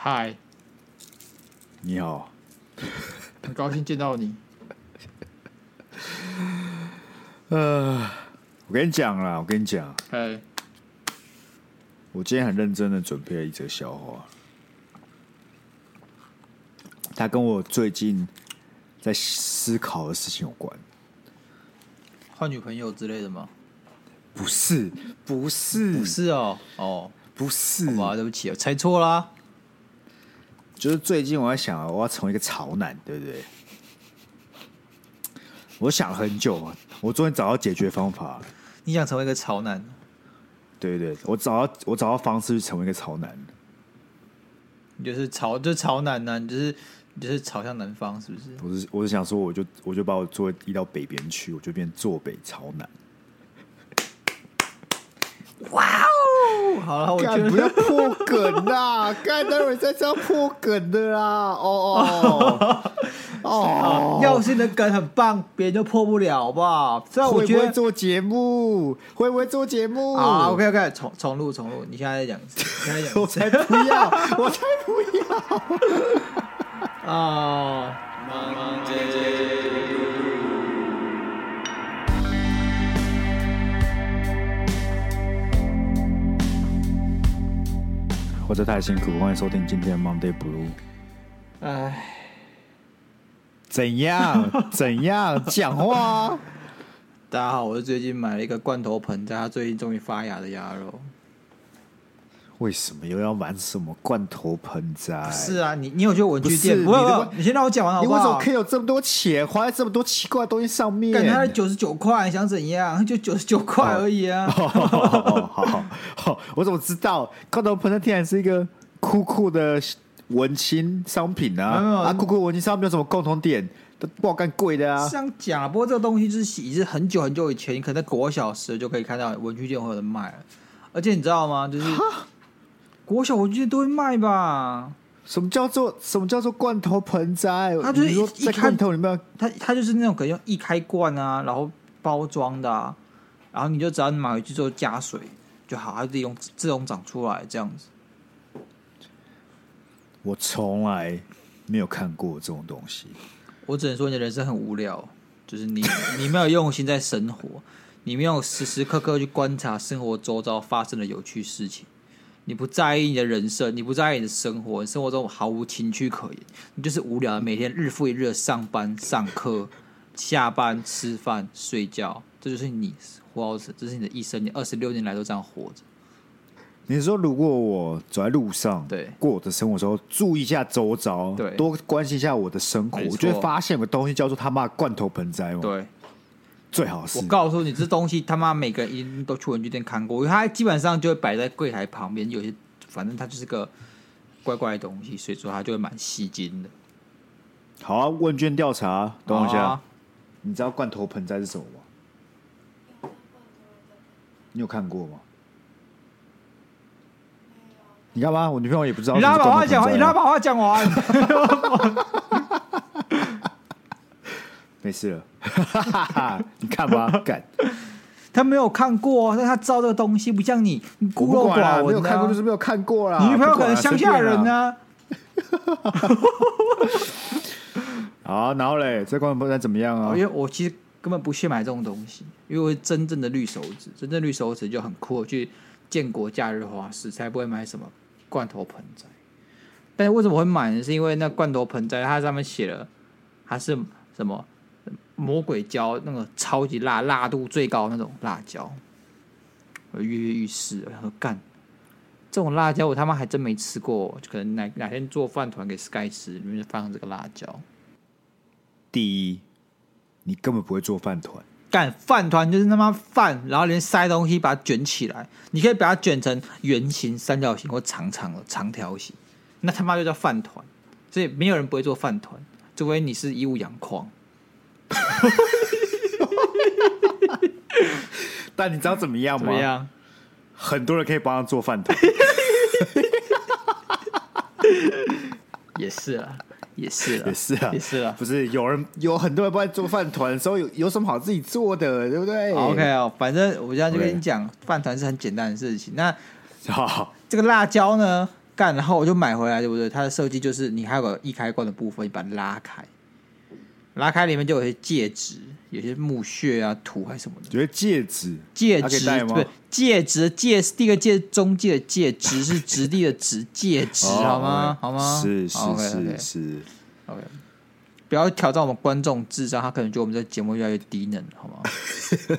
嗨，你好，很高兴见到你。呃，我跟你讲啦，我跟你讲，哎，我今天很认真的准备了一则笑话，它跟我最近在思考的事情有关。换女朋友之类的吗？不是，不是，不是哦，哦，不是，哇，对不起，我猜错啦。就是最近我在想，我要成为一个潮男，对不对？我想了很久，我终于找到解决方法。你想成为一个潮男？对对，我找到我找到方式去成为一个潮男。你就是潮，就是潮男呢、啊？你就是你就是朝向南方，是不是？我是我是想说，我就我就把我座移到北边去，我就变坐北朝南。哇哦！好了，我觉得不要破梗啦！刚才待会在这样破梗的啦！哦哦哦！要是你的梗很棒，别人就破不了，好不好？这样我觉得会不会做节目？会不会做节目？好，OK OK，重重录重录。你现在在讲，现在讲，我才不要，我才不要 啊！活着太辛苦，欢迎收听今天的 Monday Blue。哎，怎样？怎样？讲话！大家好，我是最近买了一个罐头盆栽，它最近终于发芽的鸭肉。为什么又要买什么罐头盆栽？是啊，你你有去文具店？不，不，不，你先让我讲完好不好？你为什么可以有这么多钱花在这么多奇怪的东西上面？感觉它九十九块，你想怎样？就九十九块而已啊！好好好，我怎么知道罐头盆栽天然是一个酷酷的文青商品呢？啊，酷酷文青商品有什么共同点？都不好干贵的啊！这样讲，不过这个东西就是已经很久很久以前，你可能在国小时就可以看到文具店会有人卖了，而且你知道吗？就是。国小文具店都会卖吧？什么叫做什么叫做罐头盆栽？它就是说在罐头里面，它它就是那种可以用一开罐啊，然后包装的，啊，然后你就只要买回去之后加水就好，它自己用自动长出来这样子。我从来没有看过这种东西。我只能说你的人生很无聊，就是你你没有用心在生活，你没有时时刻刻去观察生活周遭发生的有趣事情。你不在意你的人生，你不在意你的生活，你生活中毫无情趣可言，你就是无聊，每天日复一日的上班、上课、下班、吃饭、睡觉，这就是你活到这，这是你的一生，你二十六年来都这样活着。你说，如果我走在路上，对，过我的生活的时候，注意一下周遭，对，多关心一下我的生活，我就会发现有个东西叫做他妈罐头盆栽嘛，对。最好是，我告诉你，这东西他妈每个人一定都去文具店看过，因为它基本上就会摆在柜台旁边，有些反正它就是个怪怪的东西，所以说它就会蛮吸睛的。好啊，问卷调查，等我一下，啊、你知道罐头盆栽是什么吗？你有看过吗？你干嘛？我女朋友也不知道。你让他把话讲完，你让他把话讲完。没事了，你看吧，干，他没有看过，但他知道这个东西，不像你，你孤陋寡闻，没有看过就是没有看过啦。你女朋友可能乡下人呢。好，然后嘞，这罐头盆栽怎么样啊？因为我其实根本不屑买这种东西，因为我真正的绿手指，真正绿手指就很酷，去建国假日花市才不会买什么罐头盆栽。但是为什么会买呢？是因为那罐头盆栽它上面写了它是什么？魔鬼椒，那个超级辣，辣度最高那种辣椒，我跃跃欲试。然后干这种辣椒，我他妈还真没吃过。就可能哪哪天做饭团给 Sky 吃，里面放这个辣椒。第一，你根本不会做饭团。干饭团就是他妈饭，然后连塞东西把它卷起来，你可以把它卷成圆形、三角形或长长的长条形，那他妈就叫饭团。所以没有人不会做饭团，除非你是义务养矿。但你知道怎么样吗？怎么样？很多人可以帮他做饭团。也是啊，也是啊，也是啊，也是啊。不是有人有很多人帮你做饭团的时候，有有什么好自己做的，对不对？OK 哦，反正我现在就跟你讲，饭团是很简单的事情。那 好，这个辣椒呢，干，然后我就买回来，对不对？它的设计就是你还有个易开关的部分，你把它拉开，拉开里面就有些戒指，有些木屑啊、土还是什么的。觉得戒指，戒指对，戒指戒指第一个戒，中介的戒指是直立的直戒指，好吗？好吗？是是是是，OK。不要挑战我们观众智商，他可能觉得我们这节目越来越低能，好吗？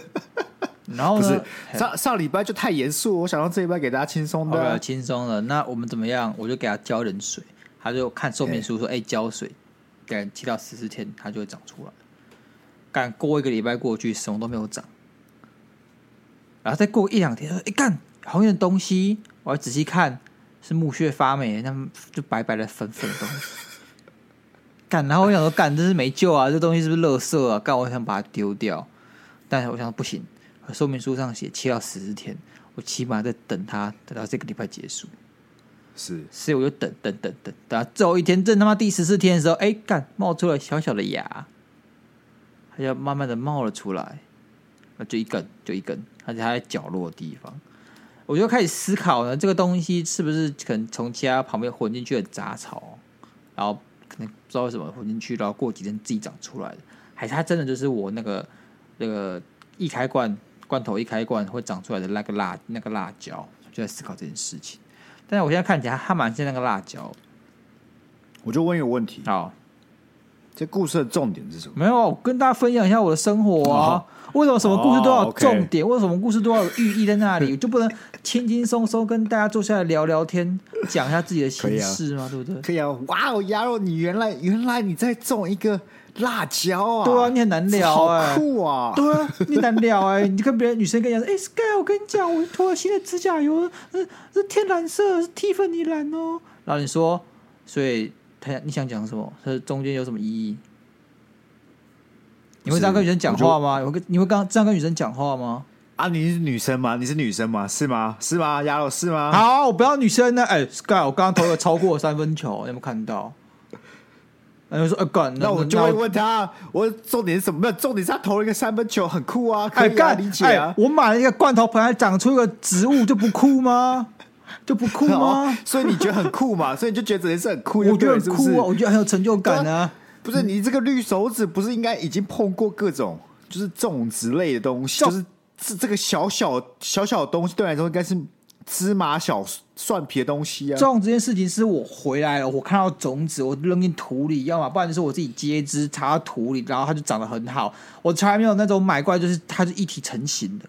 然后呢，上上礼拜就太严肃，我想让这一拜给大家轻松的、啊，轻松的。那我们怎么样？我就给他浇冷水，他就看说明书说：“哎，浇水，等七到十四天，它就会长出来。”干过一个礼拜过去，什么都没有长。然后再过一两天，哎，干好像东西，我要仔细看，是木屑发霉，那就白白的粉粉的东西。干，然后我想说，干这是没救啊，这东西是不是垃圾啊？干，我想把它丢掉，但是我想说不行。说明书上写七到十四天，我起码在等它，等到这个礼拜结束。是，所以我就等等等等，等最后一天，正他妈第十四天的时候，哎，干冒出了小小的芽，它就慢慢的冒了出来，那就一根，就一根，而且它在角落的地方，我就开始思考呢，这个东西是不是可能从其他旁边混进去的杂草，然后可能不知道为什么混进去，然后过几天自己长出来的，还是它真的就是我那个那个一开罐。罐头一开罐会长出来的那个辣那个辣椒，就在思考这件事情。但是我现在看起来它蛮像那个辣椒。我就问一个问题：好，这故事的重点是什么？没有，我跟大家分享一下我的生活啊。哦、为什么什么故事都要有重点？为什么故事都要有寓意在那里？就不能轻轻松松跟大家坐下来聊聊天，讲一下自己的心事吗？啊、对不对？可以啊！哇哦，鸭肉，你原来原来你在种一个。辣椒啊，对啊，你很难聊哎、欸，酷啊，对啊，你很难聊哎、欸，你跟别人女生跟人家说，哎、欸、，Sky，我跟你讲，我涂了新的指甲油，是是天蓝色，是蒂芙尼蓝哦。然后你说，所以他你想讲什么？他中间有什么意义？你会这样跟女生讲话吗？有跟你会刚这样跟女生讲话吗？啊，你是女生吗？你是女生吗？是吗？是吗？丫头是吗？好，我不要女生呢。哎、欸、，Sky，我刚刚投了超过三分球，你有没有看到？然后说：“呃、啊，干，那我就会问他，我重点是什么？重点是他投了一个三分球，很酷啊，可以啊，理解啊。我买了一个罐头盆，还长出一个植物，就不酷吗？就不酷吗、哦？所以你觉得很酷嘛？所以你就觉得这件事很酷？我觉得很酷啊，是是我觉得很有成就感啊。不是你这个绿手指，不是应该已经碰过各种就是种植类的东西？就是这这个小小小小的东西，对来说应该是。”芝麻小蒜皮的东西啊，这种这件事情是我回来了，我看到种子，我扔进土里，要么不然就是我自己接枝插到土里，然后它就长得很好。我从来没有那种买过来就是它是一体成型的，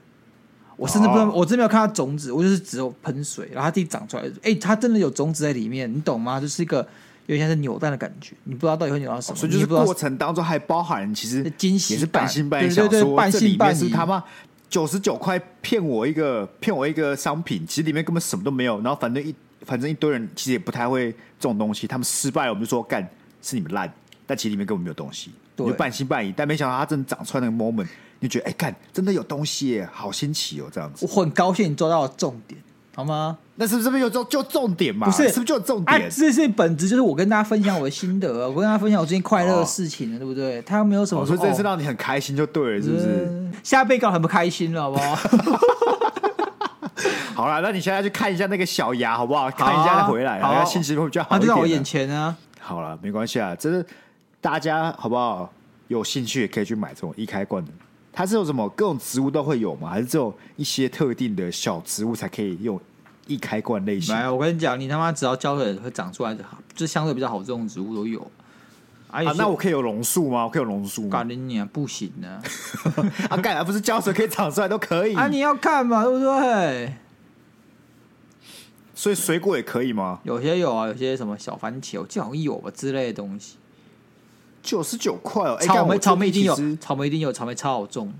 我甚至不知道，哦、我真没有看到种子，我就是只有喷水，然后它自己长出来。哎、欸，它真的有种子在里面，你懂吗？就是一个有点像是扭蛋的感觉，你不知道到底会扭到什么。所以就是过程当中还包含其实惊喜，也是半信半疑，对对对，半信半疑，他妈。九十九块骗我一个骗我一个商品，其实里面根本什么都没有。然后反正一反正一堆人其实也不太会这种东西，他们失败了，我们就说干是你们烂，但其实里面根本没有东西，你就半信半疑。但没想到它真的长出来那个 moment，你就觉得哎干真的有东西耶，好新奇哦这样子。我很高兴你做到了重点。好吗？那是不是不是有重就重点嘛？不是，是不是就重点？啊、这是本质，就是我跟大家分享我的心得，我跟大家分享我最近快乐的事情了，哦、对不对？他没有什么说，哦、所以这次让你很开心就对了，是不是？嗯、现在被告很不开心了，好不好？好了，那你现在去看一下那个小牙，好不好？看一下再回来，好，好心情会比较好一点。就在我眼前啊。好了，没关系啊，这是大家好不好？有兴趣也可以去买这种一开罐的。它是有什么各种植物都会有吗？还是只有一些特定的小植物才可以用易开罐类型？没有，我跟你讲，你他妈只要浇水会长出来就好，就相对比较好这种植物都有。啊，那我可以有榕树吗？我可以有榕树吗？干你娘，不行啊！啊，干啊，不是浇水可以长出来都可以啊？你要看嘛，对不对？所以水果也可以吗？有些有啊，有些什么小番茄，就好像有吧之类的东西。九十九块哦！草莓，草莓一定有，草莓一定有，草莓超好种。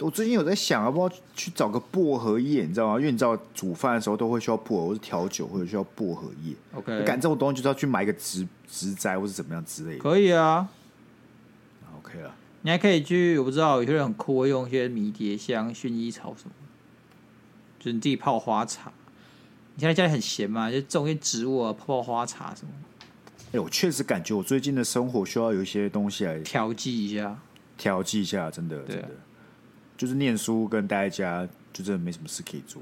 我最近有在想，要不要去找个薄荷叶，你知道吗？因为你知道煮饭的时候都会需要薄荷，或是调酒或者需要薄荷叶。OK，赶这种东西就是要去买一个植植栽，或是怎么样之类的。可以啊，OK 了。你还可以去，我不知道有些人很酷，会用一些迷迭香、薰衣草什么，就是你自己泡花茶。你现在家里很闲嘛，就种一些植物啊，泡泡花茶什么。哎、欸，我确实感觉我最近的生活需要有一些东西来调剂一下，调剂一下，真的，真的，就是念书跟待在家，就真的没什么事可以做，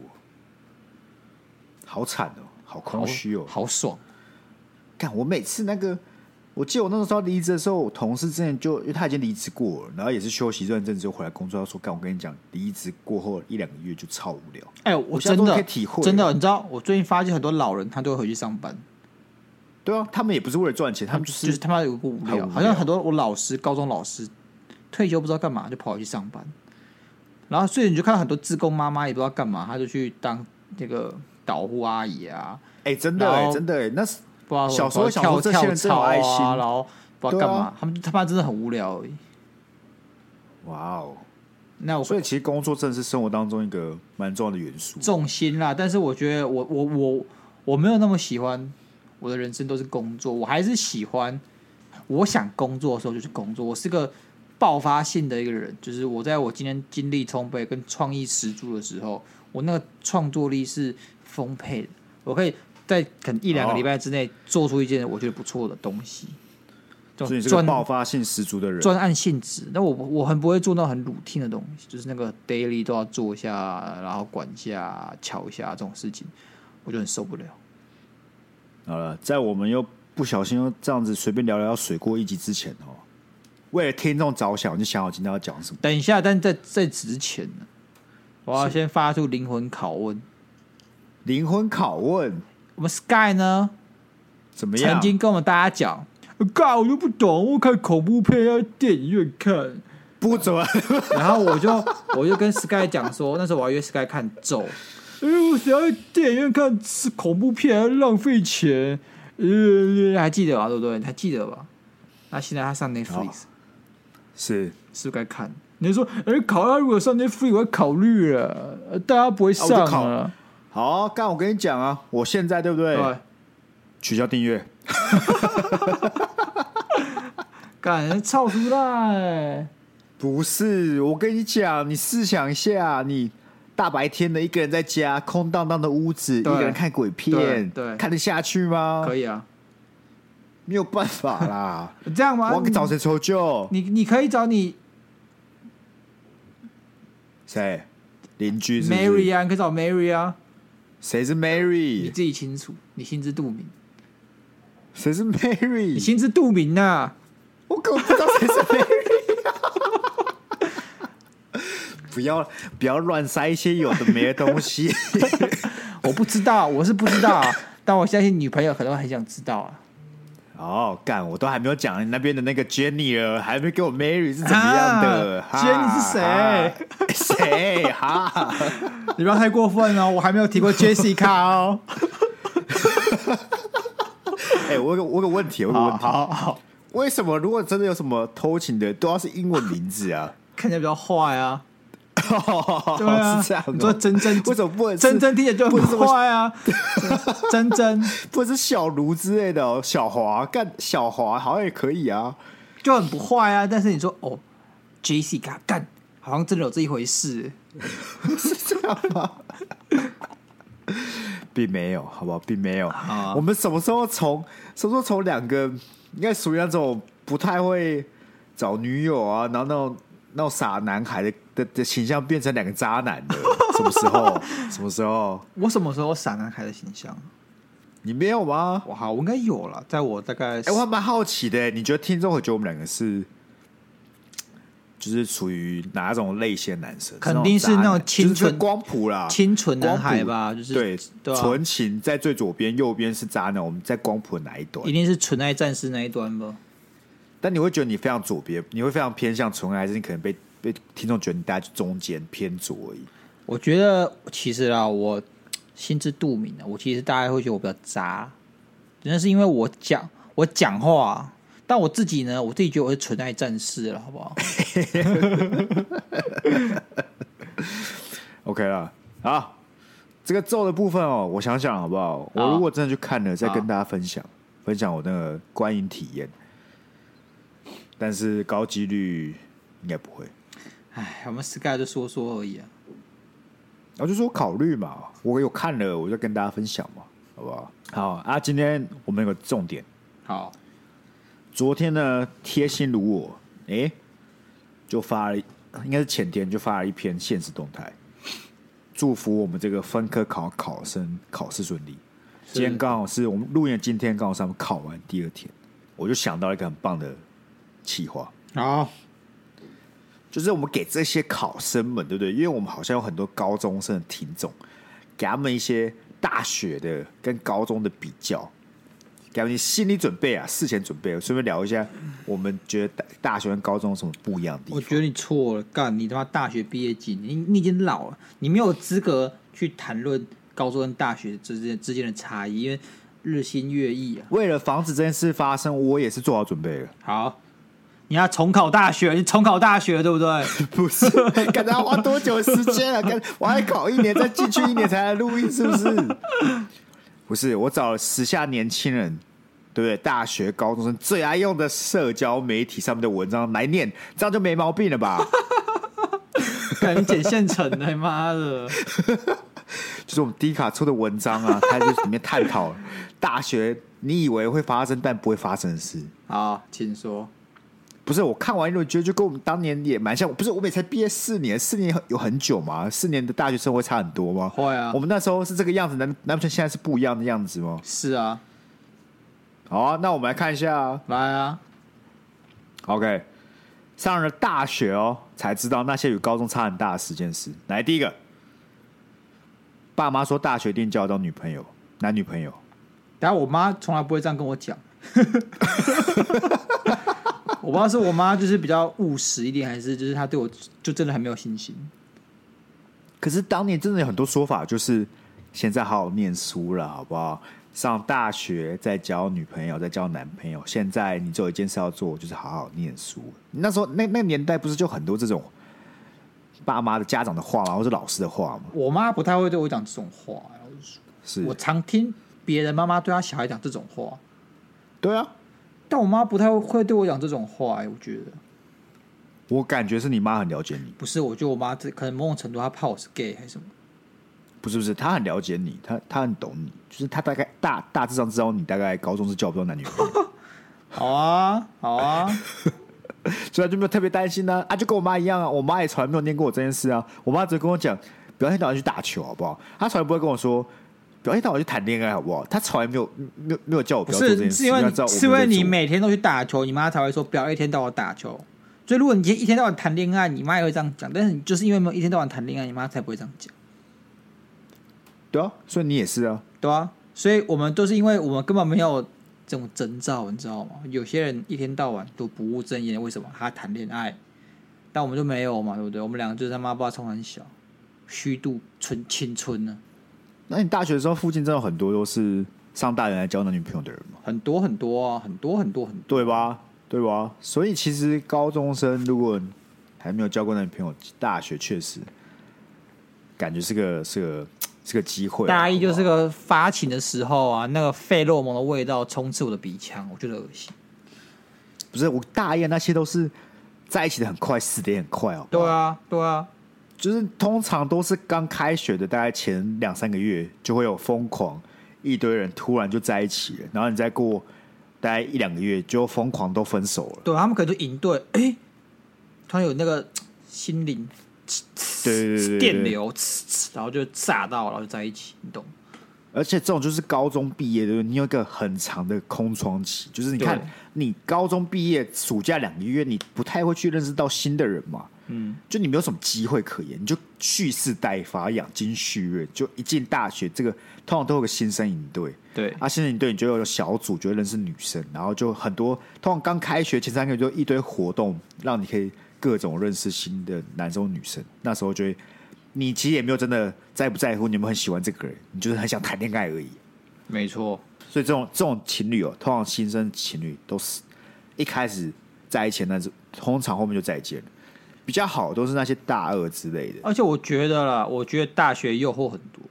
好惨哦。好空虚哦，好爽。看，我每次那个，我记得我那时候离职的时候，我同事之前就因为他已经离职过了，然后也是休息一段阵子就回来工作，他说：“干，我跟你讲，离职过后一两个月就超无聊。”哎，我真的可以体会，真的，你知道，我最近发现很多老人他都会回去上班。对啊，他们也不是为了赚钱，他们就是就是他妈有个无聊，好像很多我老师、高中老师退休不知道干嘛，就跑去上班。然后所以你就看到很多自工妈妈也不知道干嘛，她就去当那个导护阿姨啊。哎，真的哎，真的哎，那是不知道小时候跳跳操啊，然后不知道干嘛，他们他妈真的很无聊而已。哇哦，那我所以其实工作真的是生活当中一个蛮重要的元素，重心啦。但是我觉得我我我我没有那么喜欢。我的人生都是工作，我还是喜欢。我想工作的时候就去工作。我是个爆发性的一个人，就是我在我今天精力充沛、跟创意十足的时候，我那个创作力是丰沛的。我可以在可能一两个礼拜之内做出一件我觉得不错的东西。所以你是个爆发性十足的人，专案性质。那我我很不会做那种很 routine 的东西，就是那个 daily 都要做一下，然后管一下、瞧一下这种事情，我就很受不了。好了，在我们又不小心又这样子随便聊聊要水过一集之前哦，为了听众着想，我就想好今天要讲什么。等一下，但在在之前呢，我要先发出灵魂拷问。灵魂拷问，我们 Sky 呢？怎么样？曾经跟我们大家讲，God 我就不懂，我看恐怖片要电影院看，不准。然后我就我就跟 Sky 讲说，那时候我要约 Sky 看咒。哎，我想要电影院看是恐怖片，浪费钱。呃，还记得吧？对不对？还记得吧？那现在他上 Netflix，是是不是该看？你说，哎，考拉如果上 Netflix，我要考虑了。大家不会上啊。好，干，我跟你讲啊，我现在对不对？对。取消订阅。干，超出来。不是，我跟你讲，你试想一下，你。大白天的一个人在家，空荡荡的屋子，一个人看鬼片，看得下去吗？可以啊，没有办法啦。这样吗？我找谁求救？你你可以找你谁邻居是是？Mary 啊，你可以找 Mary 啊。谁是 Mary？你自己清楚，你心知肚明。谁是 Mary？你心知肚明呐、啊。我根本不知道谁是 Mary。不要不要乱塞一些有的没的东西，我不知道，我是不知道，啊，但我相信女朋友可能很想知道啊。哦，干，我都还没有讲你那边的那个 Jenny 还没给我 Mary 是怎么样的？Jenny 是谁？谁？哈，你不要太过分哦，我还没有提过 Jessica 哦。哎、欸，我有个我有个问题，我有个问题，好好好，为什么如果真的有什么偷情的，都要是英文名字啊？看起来比较坏啊。对啊，是这样。你说真真为什么不能真真听起来就很坏啊？真真 不是小卢之类的哦，小华干小华好像也可以啊，就很不坏啊。但是你说哦，Jessica 干，好像真的有这一回事，是这样吗？并没有，好不好？并没有。啊、我们什么时候从什么时候从两个应该属于那种不太会找女友啊，然后那种。那种傻男孩的的的形象变成两个渣男的，什么时候？什么时候？我什么时候傻男孩的形象？你没有吗？我好，我应该有了。在我大概，哎，我还蛮好奇的。你觉得听众会觉得我们两个是，就是属于哪种类型的男生？肯定是那种清纯光谱啦，清纯男孩吧？就是对，纯情在最左边，右边是渣男。我们在光谱的哪一端？一定是纯爱战士那一端吧？但你会觉得你非常左边，你会非常偏向纯爱，还是你可能被被听众觉得你待在中间偏左而已？我觉得其实啊，我心知肚明的。我其实大家会觉得我比较渣，真的是因为我讲我讲话，但我自己呢，我自己觉得我是纯爱战士了，好不好？OK 了，好，这个咒的部分哦，我想想好不？好，我如果真的去看了，再跟大家分享分享我那个观影体验。但是高几率应该不会。哎，我们 Sky 就说说而已啊。我就说考虑嘛，我有看了，我就跟大家分享嘛，好不好？好啊，今天我们有个重点。好，昨天呢，贴心如我，哎、欸，就发了，应该是前天就发了一篇现实动态，祝福我们这个分科考考生考试顺利。今天刚好是我们录音，今天刚好是他们考完第二天，我就想到一个很棒的企划。好，就是我们给这些考生们，对不对？因为我们好像有很多高中生的听众，给他们一些大学的跟高中的比较，给他们心理准备啊，事前准备。顺便聊一下，我们觉得大大学跟高中有什么不一样的地方？我觉得你错了，干你他妈大学毕业季，你你已经老了，你没有资格去谈论高中跟大学之间之间的差异，因为日新月异啊。为了防止这件事发生，我也是做好准备了。好。你要重考大学，你重考大学对不对？不是，看他花多久时间啊？跟我还考一年，再进去一年才来录音，是不是？不是，我找了时下年轻人，对不对？大学、高中生最爱用的社交媒体上面的文章来念，这样就没毛病了吧？赶紧捡现成的，妈的！就是我们低卡出的文章啊，它就里面探讨大学你以为会发生但不会发生的事。好，请说。不是我看完以后觉得就跟我们当年也蛮像，不是我们才毕业四年，四年有很久嘛？四年的大学生活差很多吗？会啊，我们那时候是这个样子，难难不成现在是不一样的样子吗？是啊，好啊，那我们来看一下，啊来啊，OK，上了大学哦，才知道那些与高中差很大的十件事。来，第一个，爸妈说大学一定交到女朋友，男女朋友，但我妈从来不会这样跟我讲。我不知道是我妈就是比较务实一点，还是就是她对我就真的很没有信心。可是当年真的有很多说法，就是现在好好念书了，好不好？上大学再交女朋友，再交男朋友。现在你只有一件事要做，就是好好念书。那时候那那个年代不是就很多这种爸妈的家长的话吗？或是老师的话吗？我妈不太会对我讲这种话，是我常听别人妈妈对她小孩讲这种话。对啊。但我妈不太会对我讲这种话，哎，我觉得。我感觉是你妈很了解你。不是，我觉得我妈这可能某种程度她怕我是 gay 还是什么？不是不是，她很了解你，她她很懂你，就是她大概大大致上知道你大概高中是交不到男女朋友。好啊，好啊，所以就没有特别担心呢。啊，就跟我妈一样啊，我妈也从来没有念过我这件事啊。我妈只跟我讲，不要一天到晚去打球，好不好？她从来不会跟我说。哎，带我去谈恋爱好不好？他从来没有、没有、没有叫我不要做这件事。是因为是因为你每天都去打球，你妈才会说不要一天到晚打球。所以如果你一天到晚谈恋爱，你妈也会这样讲。但是你就是因为没有一天到晚谈恋爱，你妈才不会这样讲。对啊，所以你也是啊，对啊。所以我们都是因为我们根本没有这种征兆，你知道吗？有些人一天到晚都不务正业，为什么？他谈恋爱，但我们就没有嘛，对不对？我们两个就是他妈不知道从很小虚度纯青春呢。那你大学的时候，附近真的很多都是上大学来交男女朋友的人吗？很多很多啊，很多很多很多，对吧？对吧？所以其实高中生如果还没有交过男女朋友，大学确实感觉是个是个是个机会。大一就是个发情的时候啊，那个费洛蒙的味道充斥我的鼻腔，我觉得恶心。不是我大一那些都是在一起的很快，死的也很快哦。对啊，对啊。就是通常都是刚开学的，大概前两三个月就会有疯狂一堆人突然就在一起了，然后你再过大概一两个月就疯狂都分手了。对，他们可能就营队，哎、欸，突然有那个心灵，对对对电流，然后就炸到，然后就在一起，你懂？而且这种就是高中毕业的，你有一个很长的空窗期，就是你看你高中毕业暑假两个月，你不太会去认识到新的人嘛。嗯，就你没有什么机会可言，你就蓄势待发，养精蓄锐。就一进大学，这个通常都有个新生营队，对啊，新生营队你就有小组，就会认识女生，然后就很多。通常刚开学前三个月就一堆活动，让你可以各种认识新的男生女生。那时候就会，你其实也没有真的在不在乎，你有没有很喜欢这个人，你就是很想谈恋爱而已。没错，所以这种这种情侣哦，通常新生情侣都是一开始在一起，但是通常后面就再见了。比较好都是那些大二之类的，而且我觉得啦，我觉得大学诱惑很多，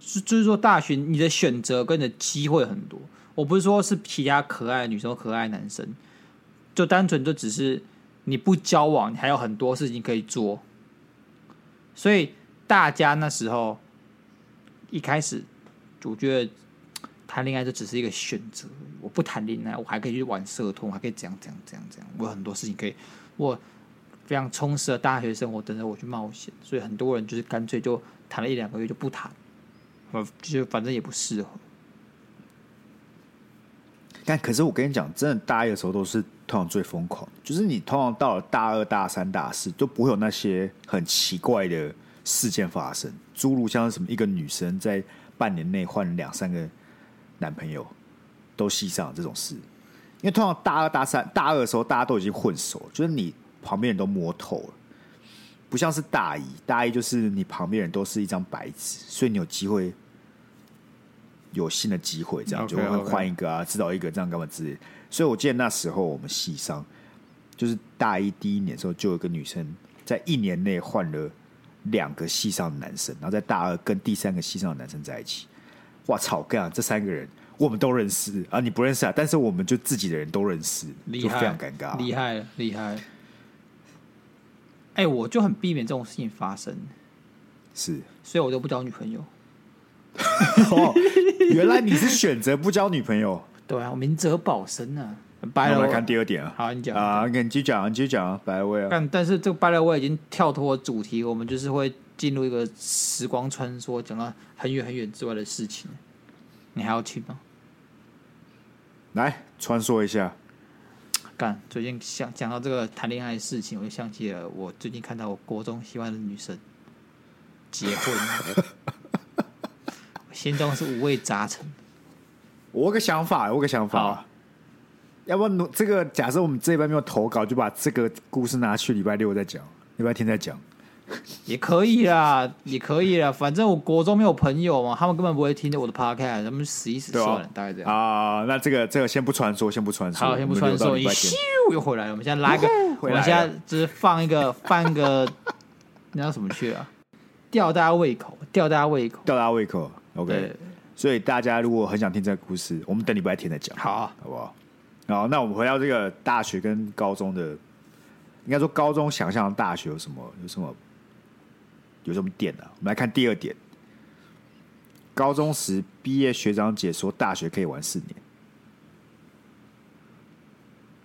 是就是说大学你的选择跟你的机会很多。我不是说是其他可爱的女生、可爱男生，就单纯就只是你不交往，你还有很多事情可以做。所以大家那时候一开始，我觉得谈恋爱就只是一个选择。我不谈恋爱，我还可以去玩社团，我还可以怎样怎样怎样怎样，我有很多事情可以我。非常充实的大学生活等着我去冒险，所以很多人就是干脆就谈了一两个月就不谈，呃，就反正也不适合。但可是我跟你讲，真的大一的时候都是通常最疯狂，就是你通常到了大二、大三、大四都不会有那些很奇怪的事件发生，诸如像什么一个女生在半年内换两三个男朋友，都系上这种事。因为通常大二、大三、大二的时候，大家都已经混熟，就是你旁边人都摸透了，不像是大一，大一就是你旁边人都是一张白纸，所以你有机会。有新的机会，这样就会换一个啊，知道一个这样干嘛之类。所以我记得那时候我们系上，就是大一第一年的时候，就有一个女生在一年内换了两个系上的男生，然后在大二跟第三个系上的男生在一起。哇操！干这三个人我们都认识啊，你不认识啊，但是我们就自己的人都认识，就非常尴尬，厉害厉害。哎，我就很避免这种事情发生，是，所以我都不交女朋友。哦，原来你是选择不交女朋友？对啊，我明哲保身啊。拜了，我们来看第二点啊。好，你讲啊，你继续讲，你继续讲啊。白了我啊。但但是这个白了我已经跳脱主题，我们就是会进入一个时光穿梭，讲到很远很远之外的事情。你还要听吗？来穿梭一下。干，最近想讲到这个谈恋爱的事情，我就想起了我最近看到我国中喜欢的女生结婚。心中是五味杂陈。我有个想法，我有个想法，要不然这个假设我们这一班没有投稿，就把这个故事拿去礼拜六再讲，礼拜天再讲，也可以啦，也可以啦。反正我国中没有朋友嘛，他们根本不会听我的 podcast，他们死一死算了，啊、大概这样啊。那这个这个先不传说，先不传说，好，先不传说，一咻又回来了。我们现在拉个，我们现在就是放一个放一个，那叫什么去啊？吊大家胃口，吊大家胃口，吊大家胃口。OK，所以大家如果很想听这个故事，我们等礼拜天再讲，好、啊，好不好？好，那我们回到这个大学跟高中的，应该说高中想象的大学有什么？有什么？有什么点呢、啊？我们来看第二点，高中时毕业学长姐说大学可以玩四年，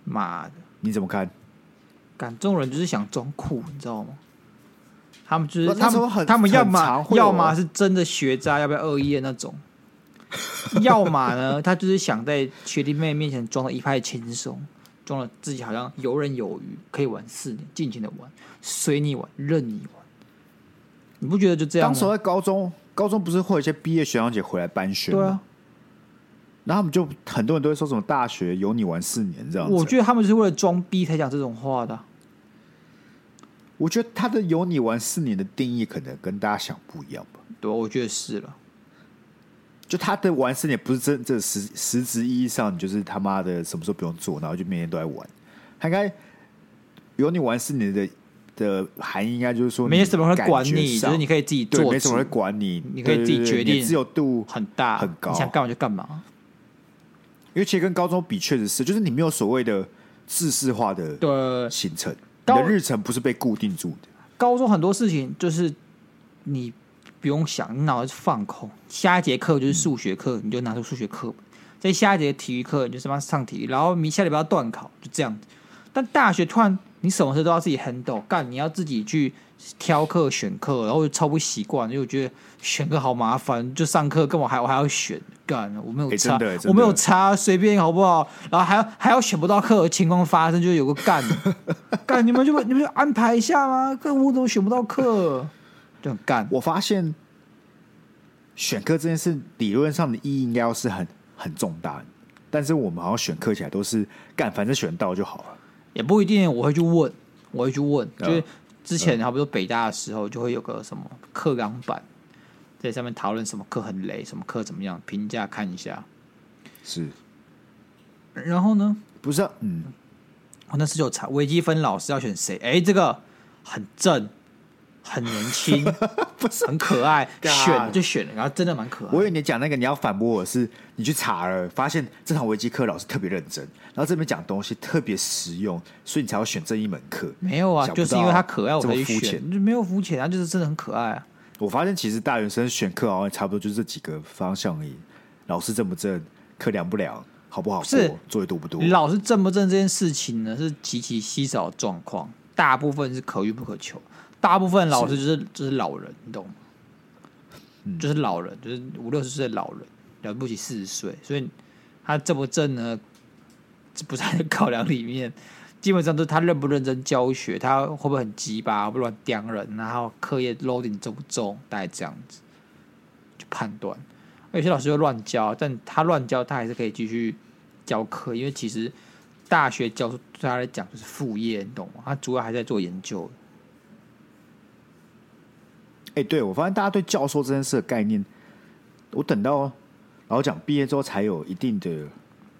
妈的，你怎么看？感这种人就是想装酷，你知道吗？他们就是他们，他们要么要么是真的学渣，要不要恶意的那种；要么呢，他就是想在学弟妹面前装的一派轻松，装的自己好像游刃有余，可以玩四年，尽情的玩，随你玩，任你玩。你不觉得就这样吗？当时在高中，高中不是会有一些毕业学长姐回来搬学吗？对啊，然后他们就很多人都会说什么大学有你玩四年这样子。我觉得他们是为了装逼才讲这种话的。我觉得他的“有你玩四年”的定义可能跟大家想不一样吧？对，我觉得是了。就他的玩四年不是真这实实质意义上，你就是他妈的什么时候不用做，然后就每天都在玩。他应该有你玩四年的的含义，应该就是说没什么人会管你，就是你可以自己做，没什么人会管你，你可以自己决定，自由度很大很高，你想干嘛就干嘛。因为其实跟高中比，确实是，就是你没有所谓的制式化的行程。你的日程不是被固定住的。高中很多事情就是你不用想，你脑子放空。下一节课就是数学课，嗯、你就拿出数学课本；在下一节体育课，你就什么上体育。然后明下礼拜要段考，就这样子。但大学突然你什么事都要自己 handle，干你要自己去挑课选课，然后就超不习惯，因为我觉得选课好麻烦，就上课跟我还我还要选。干我没有差，欸、我没有差，随便好不好？然后还要还要选不到课的情况发生，就有个干 干，你们就你们就安排一下吗？干我怎么选不到课？就很干。我发现选课这件事，理论上的意义应该要是很很重大，但是我们好像选课起来都是干，反正选到就好了。也不一定，我会去问，我会去问，嗯、就是之前，差不多北大的时候，就会有个什么课纲版。在上面讨论什么课很雷，什么课怎么样，评价看一下。是，然后呢？不是、啊，嗯，我那时就查微积分老师要选谁？哎，这个很正，很年轻，不是很可爱，选就选了，然后真的蛮可爱。我以为你讲那个你要反驳我是，你去查了，发现这堂微积课老师特别认真，然后这边讲东西特别实用，所以你才要选这一门课。没有啊，就是因为他可爱，我才去选，就没有肤浅，他就是真的很可爱啊。我发现其实大学生选课好像差不多就是这几个方向而已。老师正不正，课凉不凉，好不好过，是作业多不多？老师正不正这件事情呢，是极其稀少的状况，大部分是可遇不可求。大部分老师就是是就是老人，你懂吗？嗯、就是老人，就是五六十岁的老人，了不起四十岁，所以他正不正呢？这不在考量里面。基本上都是他认不认真教学，他会不会很鸡巴，不乱刁人，然后课业 loading 重不重，大概这样子去判断。有些老师会乱教，但他乱教，他还是可以继续教课，因为其实大学教授对他来讲就是副业，你懂吗？他主要还在做研究。哎、欸，对，我发现大家对教授这件事的概念，我等到老讲毕业之后才有一定的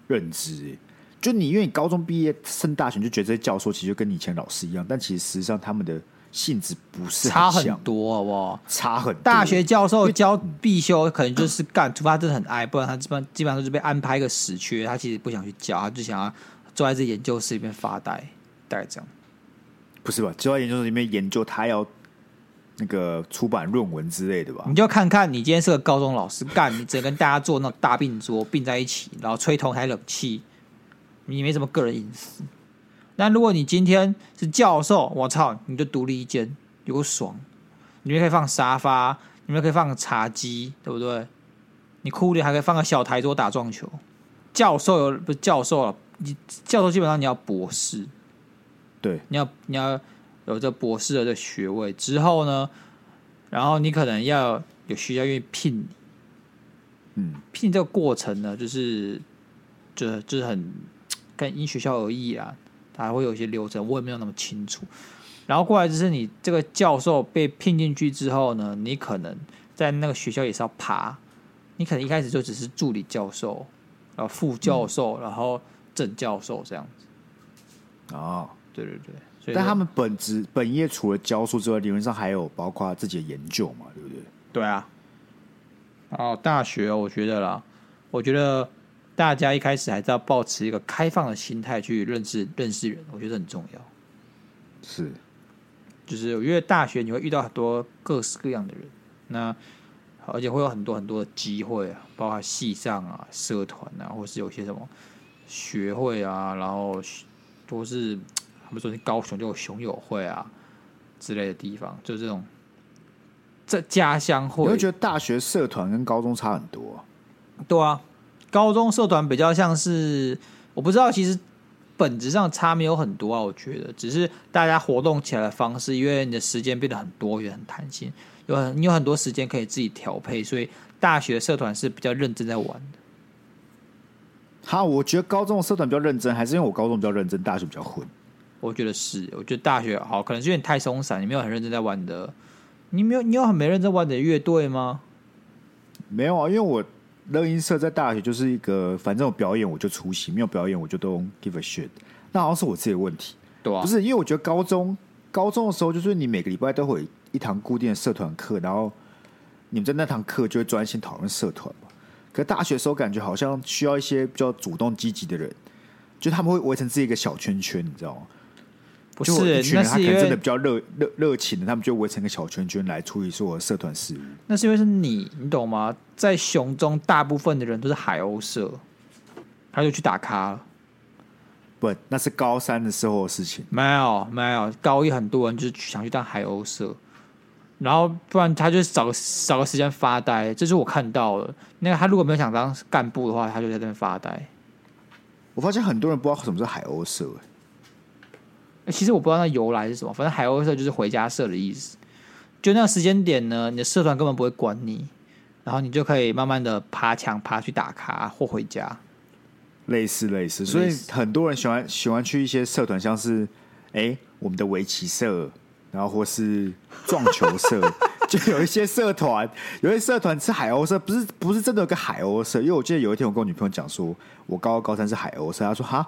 认知。就你因为你高中毕业升大学，就觉得这些教授其实就跟你以前老师一样，但其实实际上他们的性质不是很差很多，好不好？差很多。大学教授教必修可能就是干，除非他真的很爱，不然他基本基本上都是被安排一个死缺，他其实不想去教，他就想要坐在这研究室里面发呆，大概这样。不是吧？坐在研究室里面研究，他要那个出版论文之类的吧？你就看看你今天是个高中老师，干，你只能跟大家坐那大病桌并在一起，然后吹同台冷气。你没什么个人隐私，那如果你今天是教授，我操，你就独立一间，有个爽，里面可以放沙发，里面可以放个茶几，对不对？你酷点还可以放个小台桌打撞球。教授有不是教授了，你教授基本上你要博士，对，你要你要有这博士的这学位之后呢，然后你可能要有学校愿意聘你，嗯，聘这个过程呢，就是就就是很。跟因学校而异啊，它还会有一些流程，我也没有那么清楚。然后过来就是你这个教授被聘进去之后呢，你可能在那个学校也是要爬，你可能一开始就只是助理教授，然后副教授，嗯、然后正教授这样子。哦，对对对，但他们本职本业除了教书之外，理论上还有包括自己的研究嘛，对不对？对啊。哦，大学我觉得啦，我觉得。大家一开始还是要保持一个开放的心态去认识认识人，我觉得很重要。是，就是因为大学你会遇到很多各式各样的人，那而且会有很多很多的机会啊，包括系上啊、社团啊，或是有些什么学会啊，然后都是他们说你高雄就有熊友会啊之类的地方，就这种在家乡会。你会觉得大学社团跟高中差很多啊？对啊。高中社团比较像是，我不知道，其实本质上差没有很多啊。我觉得只是大家活动起来的方式，因为你的时间变得很多元、很弹性，有很你有很多时间可以自己调配，所以大学社团是比较认真在玩的。好，我觉得高中的社团比较认真，还是因为我高中比较认真，大学比较混。我觉得是，我觉得大学好，可能是因为你太松散，你没有很认真在玩的。你没有，你有很没认真玩的乐队吗？没有啊，因为我。乐音社在大学就是一个，反正有表演我就出席，没有表演我就都 give a shit。那好像是我自己的问题，对啊，不是因为我觉得高中高中的时候，就是你每个礼拜都会有一堂固定的社团课，然后你们在那堂课就会专心讨论社团嘛。可大学的时候感觉好像需要一些比较主动积极的人，就他们会围成自己一个小圈圈，你知道吗？不是，那是因为真的比较热热热情的，他们就围成个小圈圈来处理所有社团事务。那是因为是你，你懂吗？在熊中，大部分的人都是海鸥社，他就去打卡了。不，那是高三的时候的事情。没有，没有，高一很多人就是想去当海鸥社，然后不然他就找个找个时间发呆。这是我看到了。那个他如果没有想当干部的话，他就在那边发呆。我发现很多人不知道什么是海鸥社。其实我不知道那由来是什么，反正海鸥社就是回家社的意思。就那个时间点呢，你的社团根本不会管你，然后你就可以慢慢的爬墙爬去打卡或回家。类似类似，所以很多人喜欢喜欢去一些社团，像是哎我们的围棋社，然后或是撞球社，就有一些社团，有一些社团是海鸥社，不是不是真的有个海鸥社，因为我记得有一天我跟我女朋友讲说，我高二高三是海鸥社，她说哈。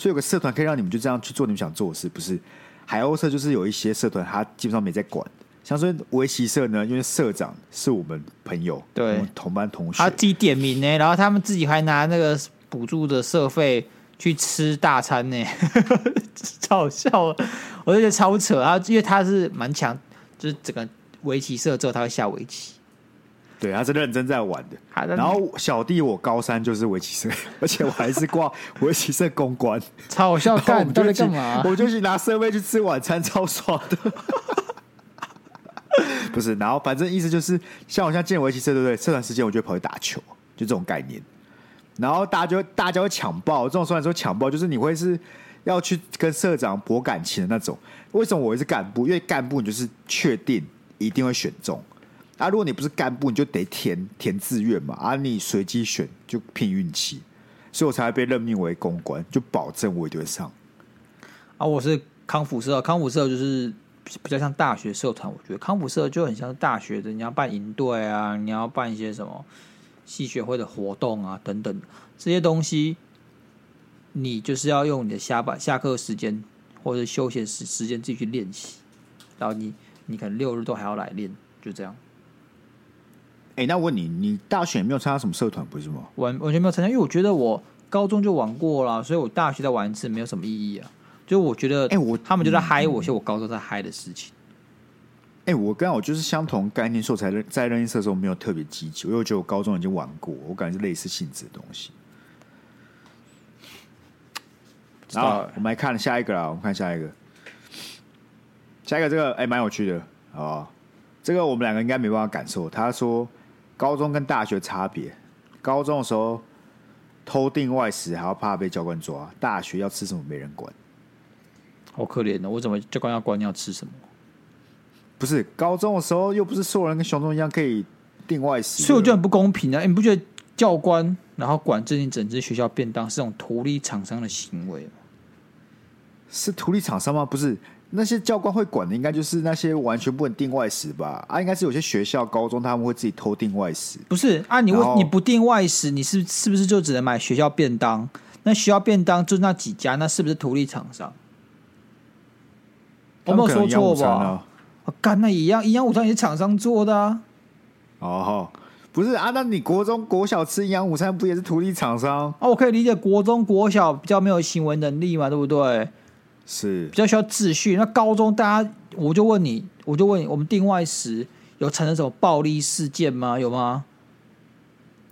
所以有个社团可以让你们就这样去做你们想做的事，不是？海鸥社就是有一些社团，他基本上没在管。像说围棋社呢，因为社长是我们朋友，对，我们同班同学，他自己点名呢，然后他们自己还拿那个补助的社费去吃大餐呢，超好笑，我就觉得超扯啊！因为他是蛮强，就是整个围棋社之后他会下围棋。对，他是认真在玩的。然后小弟我高三就是围棋社，而且我还是挂 围棋社公关，超好笑。干，我们都在干嘛？我就去拿设备去吃晚餐，超爽的。不是，然后反正意思就是，像我现在进围棋社，对不对？社团时间我就跑去打球，就这种概念。然后大家就大家会抢报，这种虽然说抢报，就是你会是要去跟社长博感情的那种。为什么我会是干部？因为干部你就是确定一定会选中啊。如果你不是干部，你就得填填志愿嘛，啊，你随机选就拼运气，所以我才会被任命为公关，就保证我一定会上。啊，我是康复社，康复社就是。比较像大学社团，我觉得康复社就很像大学的，你要办营队啊，你要办一些什么系学会的活动啊，等等这些东西，你就是要用你的下班下课时间或者休闲时时间自己去练习，然后你你可能六日都还要来练，就这样。哎、欸，那我问你，你大学也没有参加什么社团不是吗？完完全没有参加，因为我觉得我高中就玩过了，所以我大学再玩一次没有什么意义啊。就我觉得，哎，我他们就在嗨我，其实我高中在嗨的事情。哎，我跟我就是相同概念，所以才在热音社的时候没有特别积极，因为我觉得我高中已经玩过，我感觉是类似性质的东西。然后我们来看下一个啦，我们看下一个，下一个这个哎蛮有趣的啊，这个我们两个应该没办法感受。他说高中跟大学差别，高中的时候偷订外食还要怕被教官抓，大学要吃什么没人管。好可怜的，我怎么教官要管你要吃什么？不是高中的时候，又不是所有人跟熊中一样可以订外食，所以我觉得很不公平啊！你不觉得教官然后管制定整支学校便当是这种图利厂商的行为吗？是图利厂商吗？不是，那些教官会管的，应该就是那些完全不能定外食吧？啊，应该是有些学校高中他们会自己偷定外食。不是啊，你问你不定外食，你是是不是就只能买学校便当？那学校便当就那几家，那是不是图利厂商？我没有说错吧？干、啊、那一样，营养午餐也是厂商做的啊。哦，不是啊，那你国中国小吃营养午餐不也是图利厂商？啊，我可以理解国中国小比较没有行为能力嘛，对不对？是比较需要秩序。那高中大家，我就问你，我就问你，我们定外时有产生什么暴力事件吗？有吗？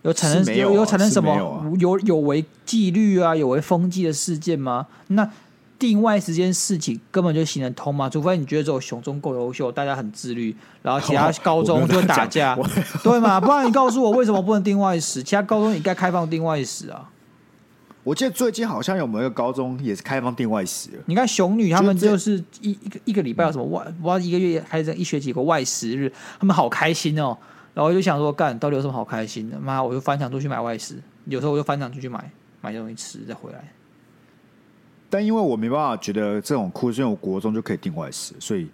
有产生有、啊、有产生什么有有违纪律啊，有违风纪的事件吗？那？定外时间事情根本就行得通嘛，除非你觉得这种熊中够优秀，大家很自律，然后其他 高中就会打架，对吗？不然你告诉我为什么不能定外时？其他高中也该开放定外时啊？我记得最近好像有没有一个高中也是开放订外食？你看熊女他们就是一一个一个礼拜有什么外，不知道一个月还是一学期有个外食日，他们好开心哦。然后我就想说，干到底有什么好开心的？妈，我就翻墙出去买外食，有时候我就翻墙出去买买些东西吃，再回来。但因为我没办法觉得这种酷，因为我国中就可以订外食，所以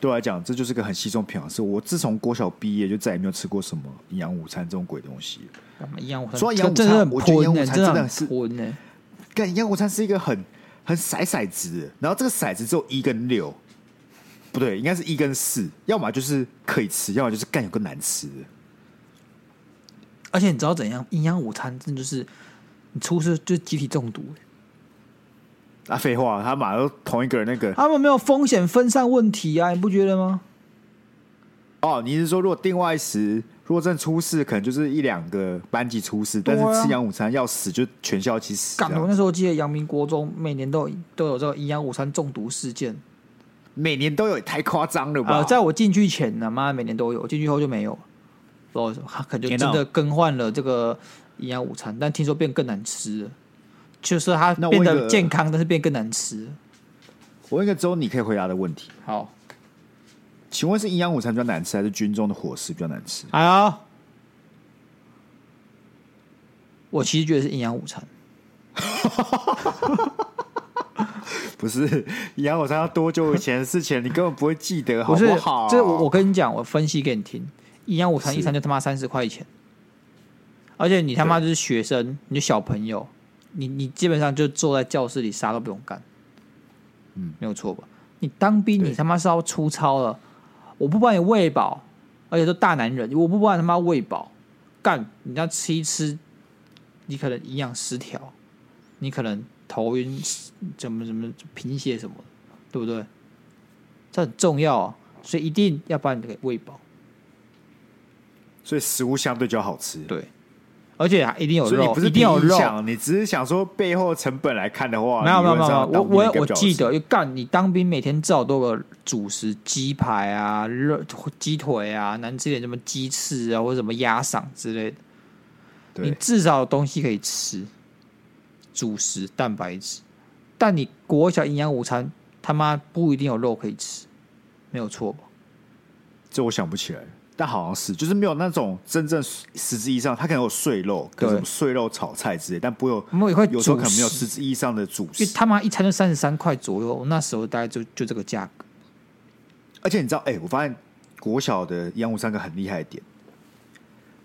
对我来讲，这就是个很稀松平常的事。我自从国小毕业，就再也没有吃过什么营养午餐这种鬼东西。营养午餐，说营养午餐，我觉得营养午餐真的是昏呢。干营养午餐是一个很很骰骰子，然后这个骰子只有一跟六，不对，应该是一跟四，要么就是可以吃，要么就是干有个难吃的。而且你知道怎样？营养午餐真的就是你出事就集体中毒。啊，废话，他马上都同一个人那个，他们没有风险分散问题啊，你不觉得吗？哦，你是说如果定外食，如果真的出事，可能就是一两个班级出事，啊、但是吃营养午餐要死就全校一起死。干，我那时候记得阳明国中每年都有都有这个营养午餐中毒事件，每年都有，太夸张了吧？呃、在我进去前呢，妈每年都有，进去后就没有，不知道可能就真的更换了这个营养午餐，但听说变更难吃了。就是它变得健康，但是变更难吃。我问一个周你可以回答的问题。好，请问是营养午餐比较难吃，还是军中的伙食比较难吃？哎呀，我其实觉得是营养午餐。不是营养午餐要多久以前的事情？你根本不会记得，好不好？这我跟你讲，我分析给你听。营养午餐一餐就他妈三十块钱，而且你他妈就是学生，你就小朋友。你你基本上就坐在教室里啥都不用干，嗯，没有错吧？你当兵，你他妈是要出操了，我不帮你喂饱，而且都大男人，我不帮你他妈喂饱，干，你要吃一吃，你可能营养失调，你可能头晕，怎么怎么贫血什么，对不对？这很重要啊，所以一定要把你给喂饱，所以食物相对较好吃，对。而且一定有肉，不是一定有肉。你只是想说背后成本来看的话，没有没有没有。我我我记得，干你当兵每天至少都有个主食，鸡排啊、肉鸡腿啊，难吃点什么鸡翅啊，或者什么鸭嗓之类的。你至少有东西可以吃，主食、蛋白质。但你国小营养午餐他妈不一定有肉可以吃，没有错吧？这我想不起来，但好像是，就是没有那种真正实质意义上，它可能有碎肉，跟什么碎肉炒菜之类，但不会有，没有会有时候可能没有实质意义上的主食。因为他妈一餐就三十三块左右，那时候大概就就这个价格。而且你知道，哎、欸，我发现国小的营养午餐个很厉害的点，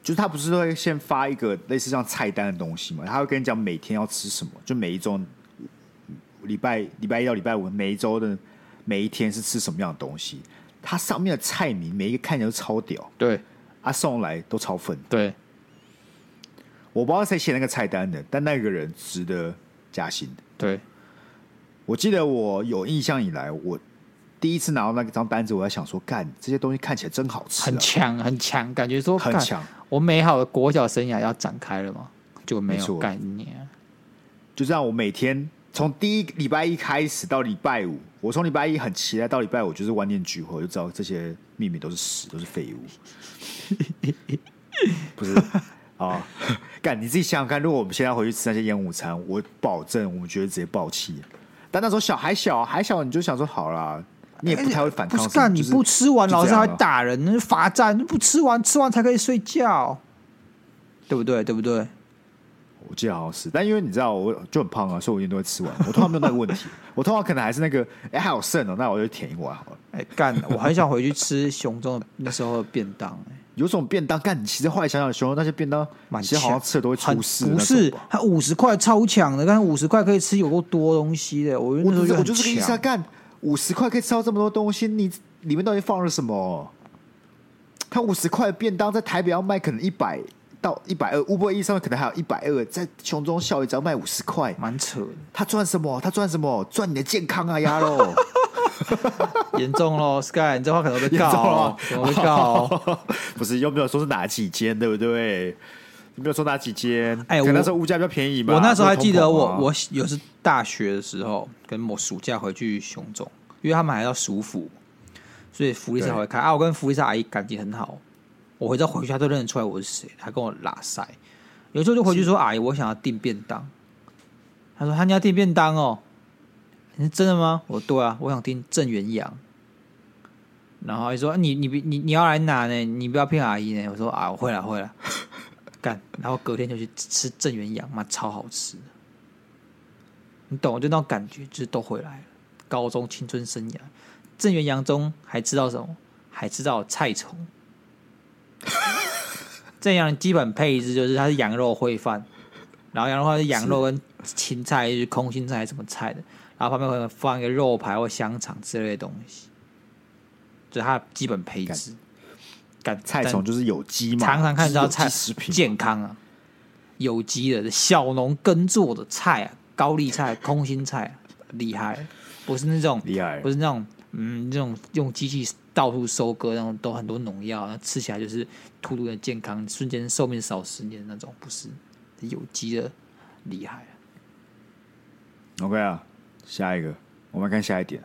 就是他不是会先发一个类似像菜单的东西嘛？他会跟你讲每天要吃什么，就每一周礼拜礼拜一到礼拜五每一周的每一天是吃什么样的东西。它上面的菜名每一个看起来都超屌，对，啊送来都超粉，对。我不知道谁写那个菜单的，但那个人值得加薪。对，我记得我有印象以来，我第一次拿到那张单子，我在想说，干这些东西看起来真好吃，啊，很强很强，感觉说很强。我美好的国小生涯要展开了吗？就没有概念。就这样，我每天。从第一礼拜一开始到礼拜五，我从礼拜一很期待到礼拜五就是万念俱灰，我就知道这些秘密都是屎，都是废物。不是啊，干你自己想想看，如果我们现在回去吃那些烟午餐，我保证我们觉得直接爆气。但那时候小孩小还小，你就想说好啦，你也不太会反抗。欸、不是干你不吃完，老师还打人，那罚站，不吃完吃完才可以睡觉，对不对？对不对？我记得好像是，但因为你知道，我就很胖啊，所以我一定都会吃完。我通常没有那个问题，我通常可能还是那个，哎、欸，还有剩哦，那我就舔一碗好了。哎、欸，干，我很想回去吃熊中的那时候的便当、欸。哎，有种便当，干，你其实后来想想，熊中那些便当，其实好像吃的都会出事。不是，他五十块超强的，干五十块可以吃有够多东西的。我那时候就我就是个意思啊，干五十块可以吃到这么多东西，你里面到底放了什么？他五十块便当在台北要卖可能一百。到一百二，Uber Eats 上面可能还有一百二，在熊中校园只要卖五十块，蛮扯的。他赚什么？他赚什么？赚你的健康啊，鸭肉！严重喽，Sky，你这话可能会被告哦，可能会告哦。不是，又没有说是哪几间，对不对？没有说哪几间。哎，我那时候物价比较便宜嘛。我那时候还记得我，我我有是大学的时候，跟我暑假回去熊中，因为他们还要暑辅，所以福利社会开啊。我跟福利社阿姨感情很好。我回家回去，他都认得出来我是谁，他跟我拉塞。有时候就回去说：“阿姨，我想要订便当。”他说：“他你要订便当哦？你是真的吗？”我说：“对啊，我想订郑元阳。”然后他说：“你你你你要来拿呢？你不要骗阿姨呢。”我说：“啊，我会了会了。”干，然后隔天就去吃郑元阳，妈超好吃的。你懂？就那种感觉，就是都回来了。高中青春生涯，郑元阳中还知道什么？还知道菜虫。这样基本配置就是它是羊肉烩饭，然后羊肉饭是羊肉跟青菜，是空心菜什么菜的，然后旁边可能放一个肉排或香肠之类的东西，就是它的基本配置。干菜虫就是有机嘛，常常看到菜食品健康啊，有机的小农耕作的菜啊，高丽菜、空心菜厉害，不是那种厉害，不是那种嗯，那种用机器。到处收割，然后都很多农药，然后吃起来就是突突的健康，瞬间寿命少十年那种，不是有机的厉害啊。OK 啊，下一个，我们看下一点。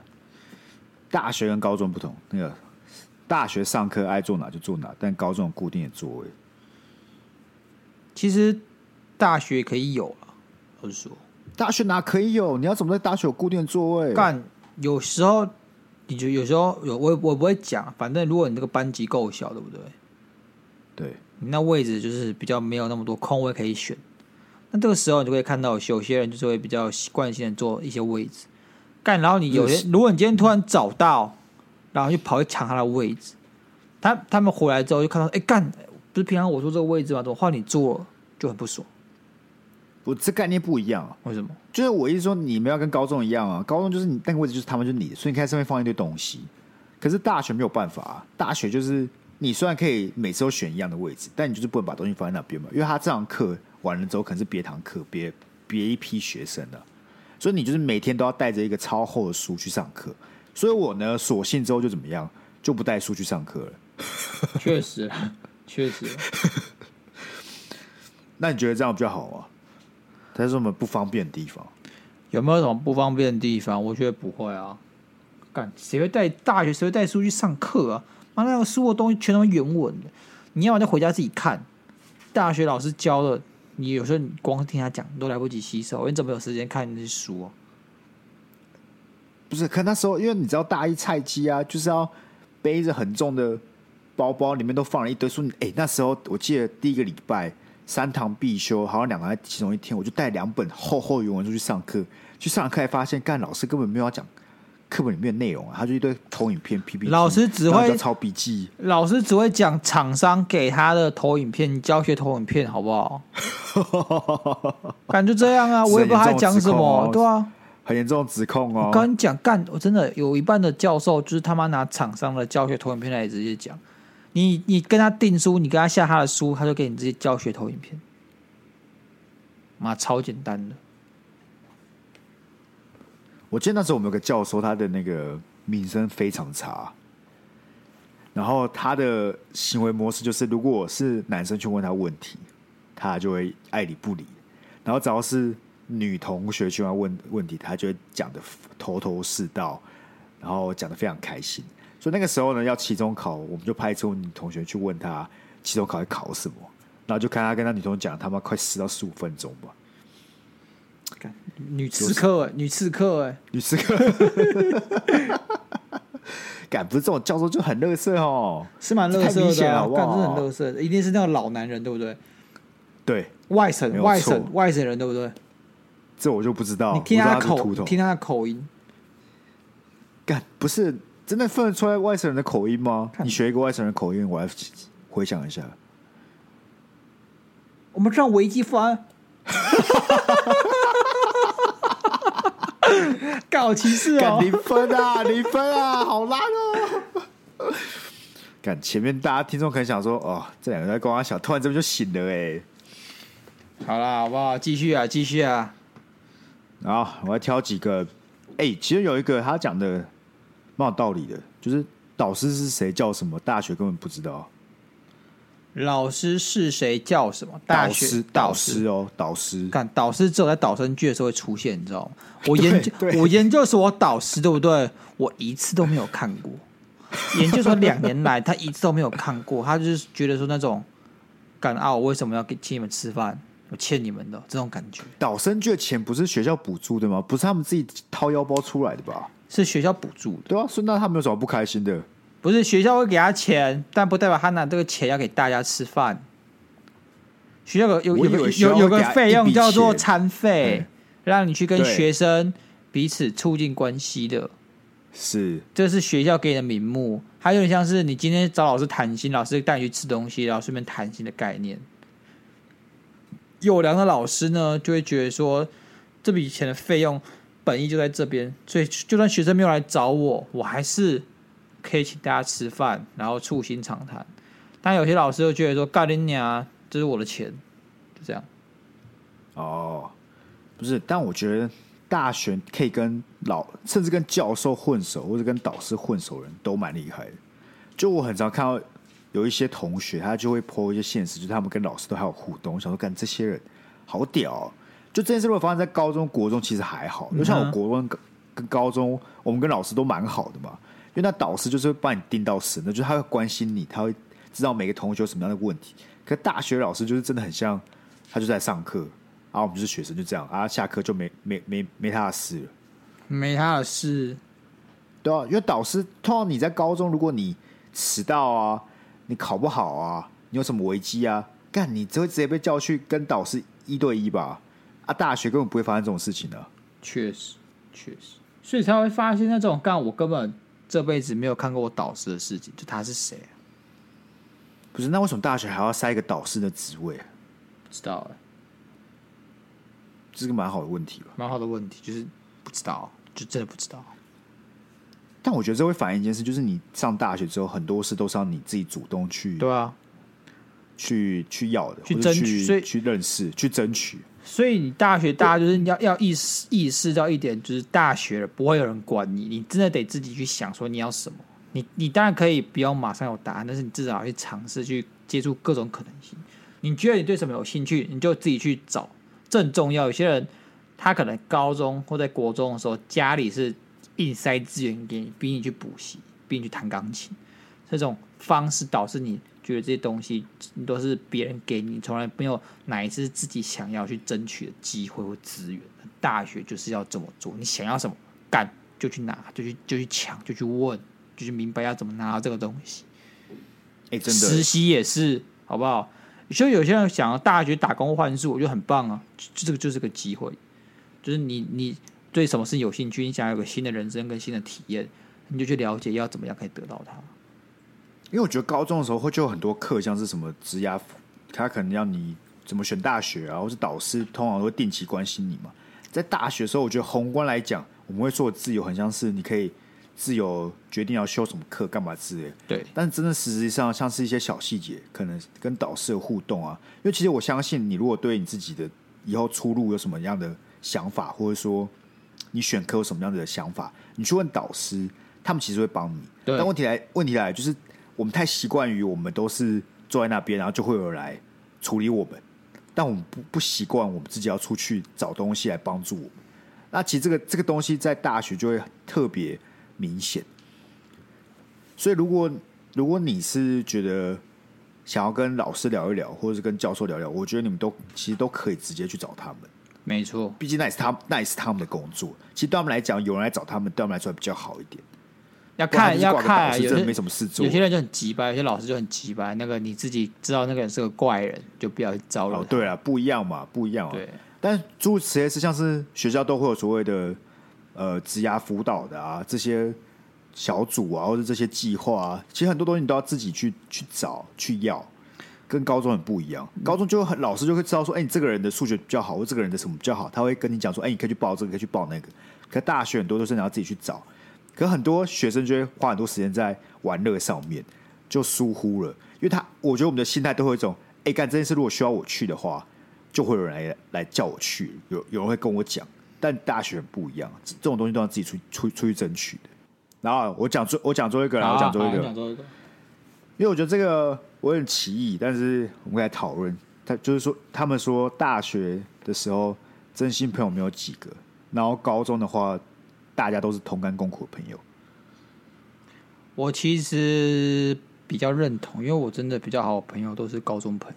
大学跟高中不同，那个大学上课爱坐哪就坐哪，但高中有固定的座位。其实大学可以有啊，我是说，大学哪可以有？你要怎么在大学有固定的座位？干，有时候。你就有时候有我我不会讲，反正如果你这个班级够小，对不对？对，你那位置就是比较没有那么多空位可以选。那这个时候你就会看到有些人就是会比较习惯性的坐一些位置干，然后你有些如果你今天突然找到，然后就跑去抢他的位置，他他们回来之后就看到，哎干，不是平常我坐这个位置吗？怎么换你坐了，就很不爽。我这概念不一样啊？为什么？就是我意思说，你们要跟高中一样啊。高中就是你那个位置就是他们就是你的，所以你可以在上面放一堆东西。可是大学没有办法啊。大学就是你虽然可以每次都选一样的位置，但你就是不能把东西放在那边嘛。因为他这堂课完了之后，可能是别堂课，别别一批学生的，所以你就是每天都要带着一个超厚的书去上课。所以我呢，索性之后就怎么样，就不带书去上课了。确实，确实。那你觉得这样比较好吗？还是什么不方便的地方？有没有什么不方便的地方？我觉得不会啊。干，谁会带大学？谁会带书去上课啊？妈，那个书的东西全都是原文的，你要么就回家自己看。大学老师教的你有时候你光听他讲都来不及吸收，你怎么有时间看那些书啊？不是，可那时候因为你知道大一菜鸡啊，就是要背着很重的包包，里面都放了一堆书。哎、欸，那时候我记得第一个礼拜三堂必修，好像两堂其中一天，我就带两本厚厚原文书去上课。去上课还发现，干老师根本没有要讲课本里面的内容啊，他就一堆投影片、PPT，老师只会抄笔记，老师只会讲厂商给他的投影片、教学投影片，好不好？感觉这样啊，我也不知道他讲什么，哦、对啊，很严重的指控哦。我跟你讲，干，我真的有一半的教授就是他妈拿厂商的教学投影片来直接讲，你你跟他订书，你跟他下他的书，他就给你这些教学投影片，妈超简单的。我记得那时候我们有个教授，他的那个名声非常差，然后他的行为模式就是，如果是男生去问他问题，他就会爱理不理；然后只要是女同学去问问问题，他就会讲的头头是道，然后讲的非常开心。所以那个时候呢，要期中考，我们就派出女同学去问他期中考会考什么，然后就看他跟他女同学讲，他妈快十到十五分钟吧。女刺客，女刺客，哎，女刺客，敢不是这种教授就很乐色哦，是蛮乐色的？干是很乐色，一定是那种老男人，对不对？对，外省外省外省人，对不对？这我就不知道。你听他的口，听他的口音，干不是真的分得出来外省人的口音吗？你学一个外省人口音，我来回想一下。我们上维基翻。搞歧视哦！零分啊，零分啊，好烂哦！看前面大家听众可能想说，哦，这两个在跟我想，突然这边就醒了哎。好啦，好不好？继续啊，继续啊。然后我要挑几个。哎，其实有一个他讲的蛮有道理的，就是导师是谁叫什么，大学根本不知道。老师是谁叫什么？大学导师，哦，导师。看导师只有在导生剧的时候会出现，你知道吗？我 研究我研究所导师对不对？我一次都没有看过。研究所两年来，他一次都没有看过。他就是觉得说那种，感啊，我为什么要给请你们吃饭？我欠你们的这种感觉。导生剧的钱不是学校补助的吗？不是他们自己掏腰包出来的吧？是学校补助的。对啊，所以那他们有什么不开心的？不是学校会给他钱，但不代表他拿这个钱要给大家吃饭。学校有有有有有个费用叫做餐费，让你去跟学生彼此促进关系的。是，这是学校给你的名目，还有点像是你今天找老师谈心，老师带你去吃东西，然后顺便谈心的概念。有良的老师呢，就会觉得说这笔钱的费用本意就在这边，所以就算学生没有来找我，我还是。可以请大家吃饭，然后促膝长谈。但有些老师又觉得说：“干你娘，这是我的钱。”就这样。哦，不是，但我觉得大学可以跟老，甚至跟教授混熟，或者跟导师混熟人都蛮厉害的。就我很常看到有一些同学，他就会 po 一些现实，就是他们跟老师都还有互动。我想说，干这些人好屌。就这件事如果发生在高中、国中，其实还好。就像我国中跟高中，我们跟老师都蛮好的嘛。因为那导师就是会帮你盯到死，那就是他会关心你，他会知道每个同学有什么样的问题。可大学老师就是真的很像，他就在上课，啊我们就是学生，就这样，啊，下课就没没没没他的事了，没他的事，对啊，因为导师通常你在高中，如果你迟到啊，你考不好啊，你有什么危机啊，干你只会直接被叫去跟导师一对一吧？啊，大学根本不会发生这种事情的啊。确实，确实，所以才会发现那种干我根本。这辈子没有看过我导师的事情，就他是谁啊？不是，那为什么大学还要塞一个导师的职位？不知道哎，这是个蛮好的问题吧？蛮好的问题，就是不知道，就真的不知道。但我觉得这会反映一件事，就是你上大学之后，很多事都是要你自己主动去，对啊，去去要的，去争取，去认识，去争取。所以你大学，大家就是要要意识意识到一点，就是大学了不会有人管你，你真的得自己去想说你要什么。你你当然可以不要马上有答案，但是你至少要去尝试去接触各种可能性。你觉得你对什么有兴趣，你就自己去找。这很重要。有些人他可能高中或在国中的时候，家里是硬塞资源给你，逼你去补习，逼你去弹钢琴，这种方式导致你。觉得这些东西都是别人给你，从来没有哪一次自己想要去争取的机会或资源。大学就是要这么做，你想要什么干就去拿，就去就去抢，就去问，就去明白要怎么拿到这个东西。哎、欸，真的，实习也是，好不好？所以有些人想要大学打工换宿，我觉得很棒啊，就这个就是个机会，就是你你对什么事有兴趣，你想要有个新的人生跟新的体验，你就去了解要怎么样可以得到它。因为我觉得高中的时候会就有很多课，像是什么职涯，他可能要你怎么选大学啊，或是导师通常都会定期关心你嘛。在大学的时候，我觉得宏观来讲，我们会说的自由很像是你可以。自由决定要修什么课干嘛之类，对。但是真的实际上，像是一些小细节，可能跟导师的互动啊。因为其实我相信，你如果对你自己的以后出路有什么样的想法，或者说你选课有什么样的想法，你去问导师，他们其实会帮你。对。但问题来，问题来就是我们太习惯于我们都是坐在那边，然后就会有人来处理我们。但我们不不习惯，我们自己要出去找东西来帮助我们。那其实这个这个东西在大学就会特别。明显，所以如果如果你是觉得想要跟老师聊一聊，或者是跟教授聊聊，我觉得你们都其实都可以直接去找他们。没错，毕竟那也是他那也是他们的工作。其实对他们来讲，有人来找他们，对他们来说比较好一点。要看要看，有些没什么事做，有些人就很急掰，有些老师就很急掰。那个你自己知道，那个人是个怪人，就不要去招惹。哦，对啊，不一样嘛，不一样啊。对，但诸如此类是像是学校都会有所谓的。呃，职涯辅导的啊，这些小组啊，或者这些计划啊，其实很多东西你都要自己去去找去要，跟高中很不一样。高中就很老师就会知道说，哎、欸，你这个人的数学比较好，或这个人的什么比较好，他会跟你讲说，哎、欸，你可以去报这个，可以去报那个。可大学很多都是你要自己去找，可很多学生就会花很多时间在玩乐上面，就疏忽了。因为他，我觉得我们的心态都会有一种，哎、欸，干这件事如果需要我去的话，就会有人来来叫我去，有有人会跟我讲。但大学不一样，这种东西都要自己出出出去争取的。然后我讲最我讲最后一个，然后我讲最后一个，因为我觉得这个我很奇异，但是我们来讨论。他就是说，他们说大学的时候真心朋友没有几个，然后高中的话，大家都是同甘共苦的朋友。我其实比较认同，因为我真的比较好的朋友都是高中朋友。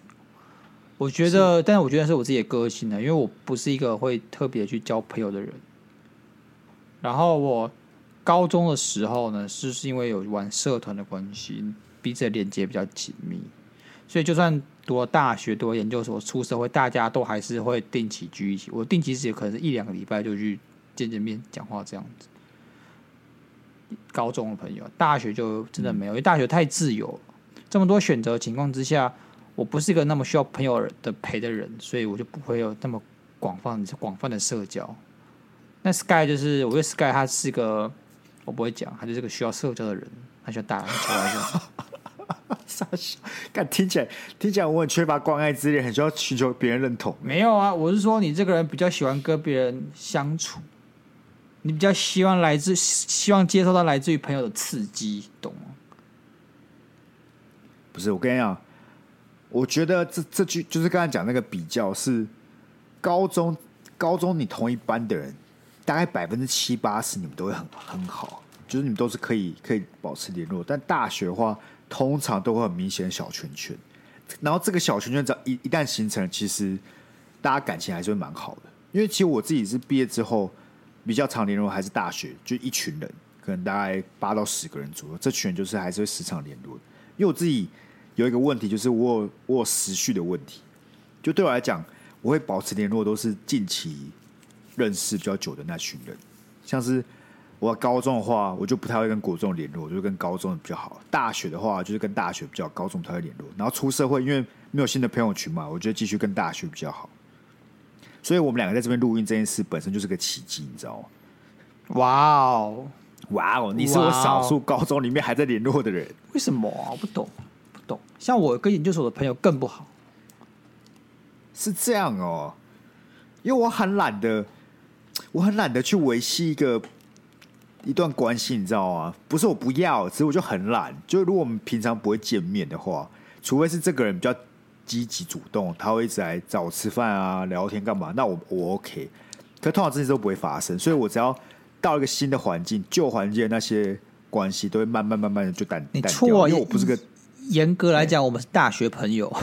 我觉得，但是我觉得是我自己的个性呢，因为我不是一个会特别去交朋友的人。然后我高中的时候呢，是是因为有玩社团的关系，彼此的连接比较紧密，所以就算读了大学、读了研究所、出社会，大家都还是会定期聚一起。我定期是也可能是一两个礼拜就去见见面、讲话这样子。高中的朋友，大学就真的没有，因为大学太自由了，这么多选择情况之下。我不是一个那么需要朋友的陪的人，所以我就不会有那么广泛、广泛的社交。那 Sky 就是，我觉得 Sky 他是个，我不会讲，他就是个需要社交的人，他喜欢打篮球来着。傻笑，看听起来听起来我很缺乏关爱之恋，很需要寻求别人认同。没有啊，我是说你这个人比较喜欢跟别人相处，你比较希望来自希望接受到来自于朋友的刺激，懂吗？不是，我跟你讲。我觉得这这句就是刚才讲那个比较是高中高中你同一班的人，大概百分之七八十你们都会很很好，就是你们都是可以可以保持联络。但大学的话，通常都会很明显小圈圈，然后这个小圈圈只要一一旦形成，其实大家感情还是会蛮好的。因为其实我自己是毕业之后比较常联络，还是大学就一群人，可能大概八到十个人左右，这群人就是还是会时常联络。因为我自己。有一个问题，就是我有我有时序的问题。就对我来讲，我会保持联络，都是近期认识比较久的那群人。像是我高中的话，我就不太会跟国中联络，我就跟高中的比较好。大学的话，就是跟大学比较，高中不太会联络。然后出社会，因为没有新的朋友群嘛，我觉得继续跟大学比较好。所以我们两个在这边录音这件事本身就是个奇迹，你知道吗？哇哦，哇哦，你是我少数高中里面还在联络的人。为什么啊？我不懂。不懂，像我跟研究所的朋友更不好，是这样哦，因为我很懒得，我很懒得去维系一个一段关系，你知道吗？不是我不要，只是我就很懒。就如果我们平常不会见面的话，除非是这个人比较积极主动，他会一直来找我吃饭啊、聊天干嘛，那我我 OK。可通常这些都不会发生，所以我只要到一个新的环境，旧环境的那些关系都会慢慢慢慢的就淡淡掉，因为我不是个。严格来讲，我们是大学朋友。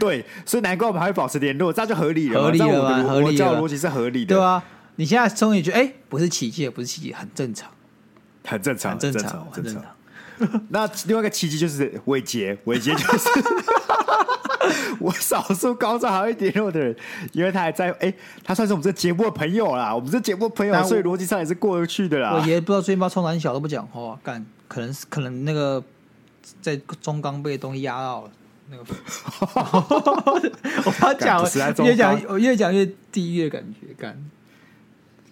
对，所以难怪我们还会保持联络，这样就合理了。合理了吧？合理了，逻辑是合理的，对啊，你现在终于觉得，哎，不是奇迹，不是奇迹，很正常，很正常，很正常，很正常。那另外一个奇迹就是伟杰，伟杰就是 我少数高中还会联络的人，因为他还在，哎，他算是我们这节目的朋友啦，我们这节目的朋友，所以逻辑上也是过得去的啦。我爷不知道最近把冲南小都不讲话，干，可能是可能那个在中钢被东西压到了。那个，我怕讲，越讲我越讲越地狱的感觉，干。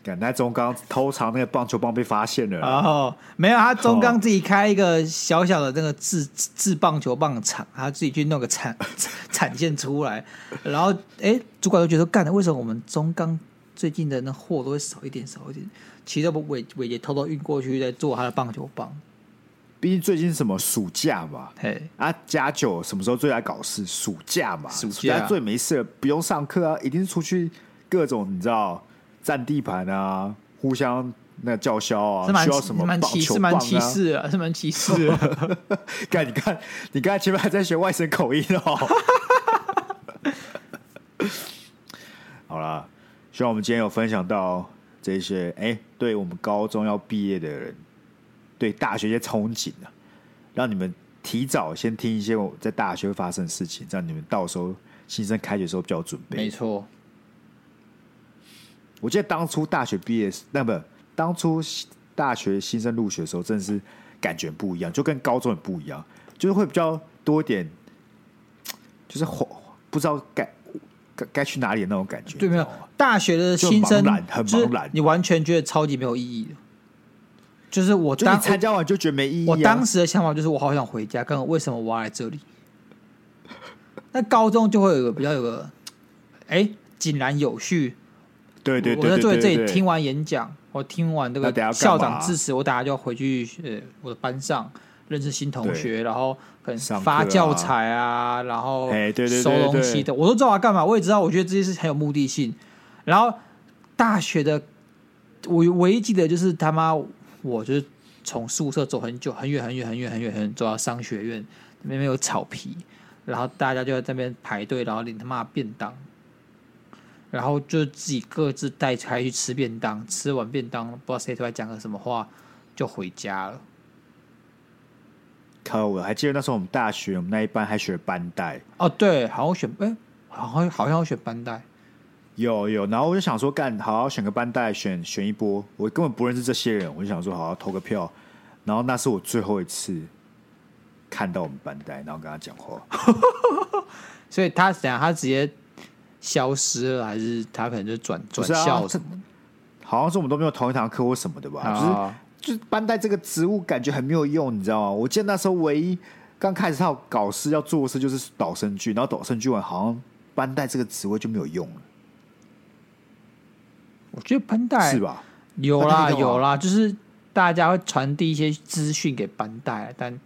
敢在中钢偷藏那个棒球棒被发现了，哦，没有，他中钢自己开一个小小的那个制制棒球棒厂，他自己去弄个产产 线出来，然后哎，主管都觉得干的，为什么我们中钢最近的那货都会少一点少一点？其实不伟伟杰偷偷运过去在做他的棒球棒。毕竟最近什么暑假嘛，嘿。啊，加九什么时候最爱搞事？暑假嘛，暑假，最没事了，不用上课啊，一定是出去各种你知道占地盘啊，互相那叫嚣啊，需要什么棒球棒啊？是蛮歧视啊，是蛮歧视啊。看，你看，你刚才前面还在学外省口音哦。好了，希望我们今天有分享到这些，哎、欸，对我们高中要毕业的人。对大学一些憧憬啊，让你们提早先听一些我在大学会发生的事情，这样你们到时候新生开学的时候比较准备。没错，我记得当初大学毕业，那么当初大学新生入学的时候，真的是感觉不一样，就跟高中也不一样，就是会比较多一点，就是不知道该该该去哪里的那种感觉。对，没有大学的新生很茫然，你完全觉得超级没有意义的。就是我当参加完就觉得没意义、啊。我当时的想法就是我好想回家，刚刚为什么我要来这里？那高中就会有个比较有个，哎，井然有序。对对对，对，我在坐在这里听完演讲，我听完这个校长致辞，我等下就要回去呃我的班上认识新同学，然后可能发教材啊，然后收东西的，我都知道我要干嘛。我也知道，我觉得这些是很有目的性。然后大学的，我唯一记得就是他妈。我就是从宿舍走很久，很远很远很远很远很远，走到商学院那边有草皮，然后大家就在那边排队，然后领他妈便当，然后就自己各自带开去吃便当，吃完便当不知道谁突然讲个什么话，就回家了。可我还记得那时候我们大学我们那一班还学班带哦，对，好像选哎，好像好像要选班带。有有，然后我就想说，干好好选个班带，选选一波。我根本不认识这些人，我就想说，好好投个票。然后那是我最后一次看到我们班带，然后跟他讲话。所以他想他直接消失了，还是他可能就转转校什么？好像是我们都没有同一堂课或什么的吧？啊、就是就是班带这个职务感觉很没有用，你知道吗？我记得那时候唯一刚开始他有搞事要做的事就是导生剧，然后导生剧完好像班带这个职位就没有用了。我觉得班带是吧？有啦有啦，就是大家会传递一些资讯给班带，但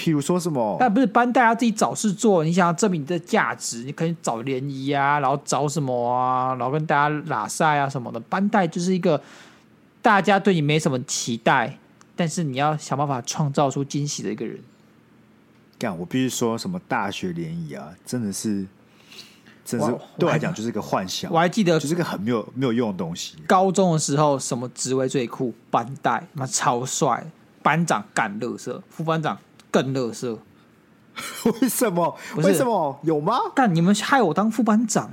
譬如说什么？但不是班带要自己找事做，你想要证明你的价值，你可以找联谊啊，然后找什么啊，然后跟大家拉赛啊什么的。班带就是一个大家对你没什么期待，但是你要想办法创造出惊喜的一个人。干，我必须说什么大学联谊啊，真的是。真是对我来讲就是一个幻想。我还记得，就是一个很没有没有用的东西。高中的时候，什么职位最酷？班带，妈超帅！班长干乐色，副班长更乐色。为什么？为什么有吗？但你们害我当副班长。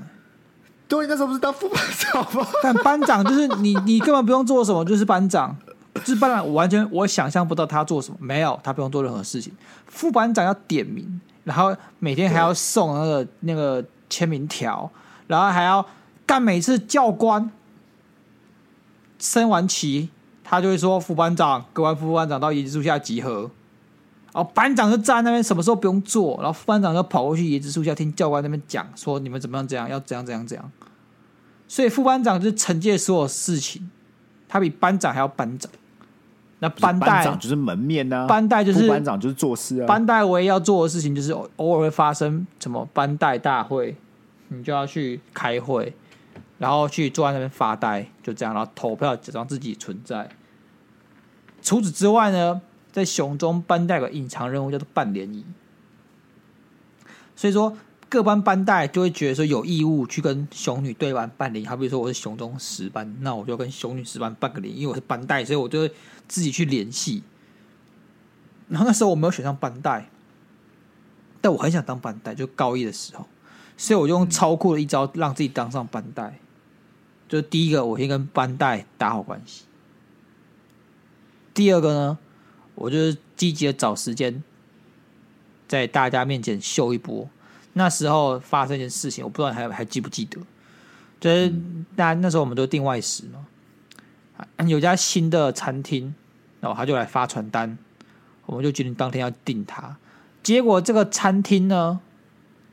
对，那时候不是当副班长吗？但班长就是你，你根本不用做什么，就是班长，就是班长。我完全我想象不到他做什么，没有，他不用做任何事情。副班长要点名，然后每天还要送那个那个。签名条，然后还要干。每次教官升完旗，他就会说：“副班长，各位副班长到椰子树下集合。”然后班长就站在那边，什么时候不用做，然后副班长就跑过去椰子树下听教官那边讲，说：“你们怎么样？怎样？要怎样？怎样？怎样？”所以副班长就是承接所有事情，他比班长还要班长。那班带长就是门面呢、啊，班带就是班长就是做事啊。班带唯一要做的事情就是偶尔会发生什么班带大会，你就要去开会，然后去坐在那边发呆，就这样，然后投票假装自己存在。除此之外呢，在雄中班代有个隐藏任务叫做办联谊，所以说各班班代就会觉得说有义务去跟雄女对班半联谊。好比如说我是雄中十班，那我就跟雄女十班半个联谊，因为我是班代，所以我就会自己去联系。然后那时候我没有选上班代，但我很想当班代，就高一的时候，所以我就用超酷的一招让自己当上班代。就第一个，我先跟班代打好关系。第二个呢，我就是积极的找时间，在大家面前秀一波。那时候发生一件事情，我不知道还还记不记得？就是那那时候我们都订外食嘛，有家新的餐厅，然后他就来发传单，我们就决定当天要订他。结果这个餐厅呢，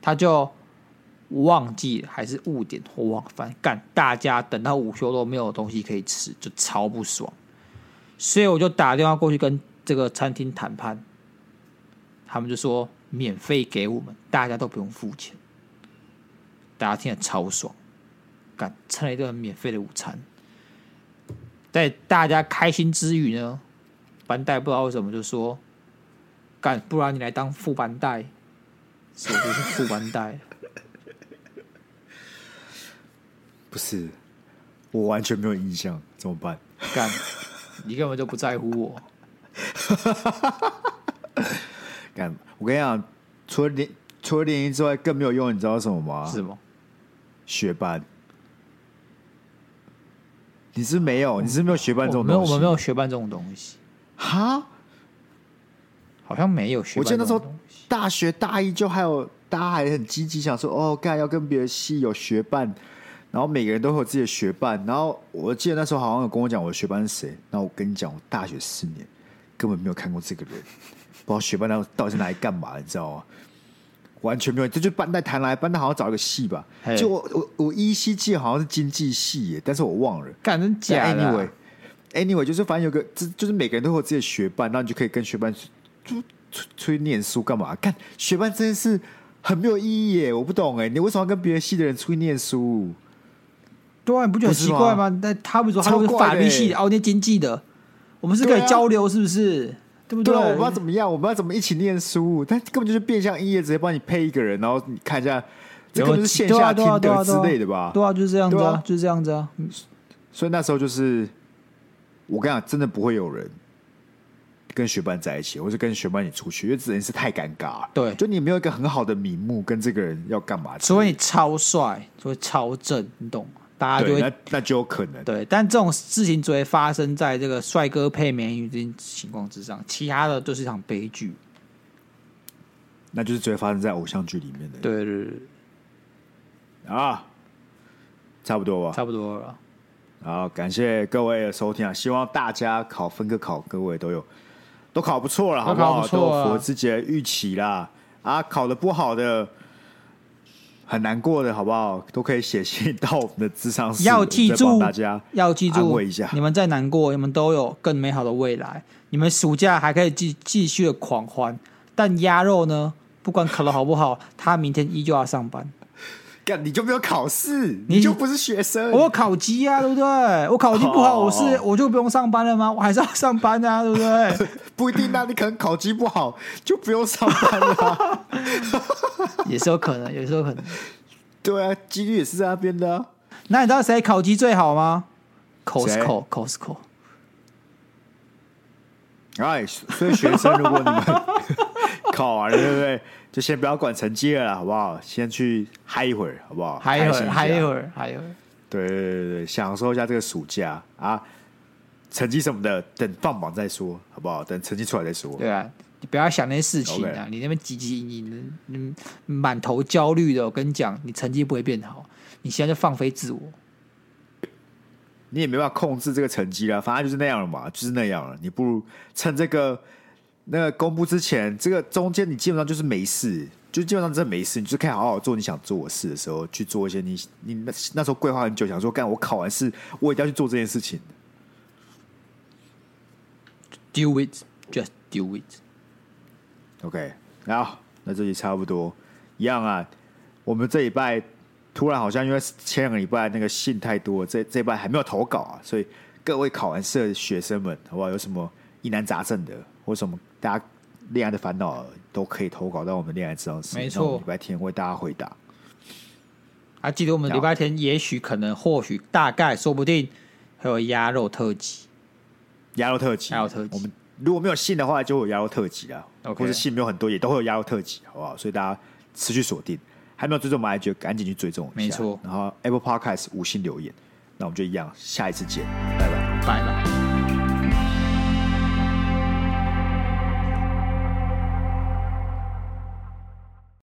他就。忘记还是误点或忘，反正干，大家等到午休都没有东西可以吃，就超不爽。所以我就打电话过去跟这个餐厅谈判，他们就说免费给我们，大家都不用付钱。大家听得超爽，干，蹭了一顿免费的午餐。在大家开心之余呢，班代不知道为什么就说干，不然你来当副班代，所以就是副班代。不是，我完全没有印象，怎么办？干，你根本就不在乎我。干，我跟你讲，除了联除了联谊之外，更没有用，你知道什么吗？是吗？学班。你是没有，你是没有学班这种东西。没有，我们没有学班这种东西。哈？好像没有学班。我记得那时候大学大一就还有，大家还很积极想说，哦，干要跟别的系有学班。然后每个人都会有自己的学伴，然后我记得那时候好像有跟我讲我的学伴是谁。那我跟你讲，我大学四年根本没有看过这个人，不知道学霸到到底是拿来干嘛，你知道吗？完全没有，这就班代谈来，班代好像找一个系吧。就我我我依稀记得好像是经济系耶，但是我忘了。干真假的？Anyway，Anyway，就是反正有个，这就是每个人都会有自己的学伴，然后你就可以跟学伴出出出去念书干嘛？干学伴真的是很没有意义耶，我不懂哎，你为什么要跟别的系的人出去念书？对啊，你不觉得很奇怪吗？那他们说他们是法律系的，哦，念经济的，我们是可以交流，是不是？对不对？对啊，我们要怎么样？我们要怎么一起念书？他根本就是变相一夜，直接帮你配一个人，然后你看一下，这根本是线下听的之类的吧？对啊，就是这样子啊，就是这样子啊。所以那时候就是，我跟你讲，真的不会有人跟学伴在一起，或是跟学伴一起出去，因为这件事太尴尬了。对，就你没有一个很好的名目，跟这个人要干嘛？除非你超帅，除非超正，你懂吗？大家就会那那就有可能对，但这种事情只会发生在这个帅哥配美女这种情况之上，其他的都是一场悲剧。那就是只会发生在偶像剧里面的。对对对，啊，差不多吧，差不多了。好，感谢各位的收听啊！希望大家考分科考，各位都有都考不错了，好不好？都符合自己的预期啦。啊，考的不好的。很难过的，好不好？都可以写信到我们的智商室。要记住，大家要记住，一下。你们再难过，你们都有更美好的未来。你们暑假还可以继继续的狂欢，但鸭肉呢？不管考的好不好，他明天依旧要上班。干，你就没有考试，你就不是学生。我考级啊，对不对？我考级不好，我是我就不用上班了吗？我还是要上班啊，对不对？不一定啊，你可能考级不好就不用上班了，也是有可能，也是有可能。对啊，几率也是在那边的啊。那你知道谁考级最好吗？Costco，Costco。哎，所以学生，如果你们 考完了，对不对？就先不要管成绩了，好不好？先去嗨一会儿，好不好？嗨一会儿，嗨一会儿，嗨一会儿。对对对对，享受一下这个暑假啊！成绩什么的，等放榜再说，好不好？等成绩出来再说。对啊，你不要想那些事情啊.你那边汲汲营营的，你满头焦虑的，我跟你讲，你成绩不会变好。你现在就放飞自我，你也没办法控制这个成绩了，反正就是那样了嘛，就是那样了。你不如趁这个。那个公布之前，这个中间你基本上就是没事，就基本上真的没事，你就可以好好做你想做的事的时候去做一些你你那那时候规划很久，想说干我考完试我一定要去做这件事情。Do it, just do it. OK，好，那这里差不多一样啊。我们这礼拜突然好像因为前两个礼拜那个信太多，这这礼拜还没有投稿啊，所以各位考完试的学生们，好不好？有什么疑难杂症的？或什么大家恋爱的烦恼都可以投稿到我们恋爱咨商室，没错，礼拜天为大家回答。还、啊、记得我们礼拜天，也许可能、或许、大概、说不定还有鸭肉特辑，鸭肉特辑，鸭肉特辑。我们如果没有信的话，就有鸭肉特辑啊。或者信没有很多，也都会有鸭肉特辑，好不好？所以大家持续锁定。还没有追踪我们 IG，赶紧去追踪一下。没错。然后 Apple Podcast 五星留言，那我们就一样，下一次见，拜拜，拜拜。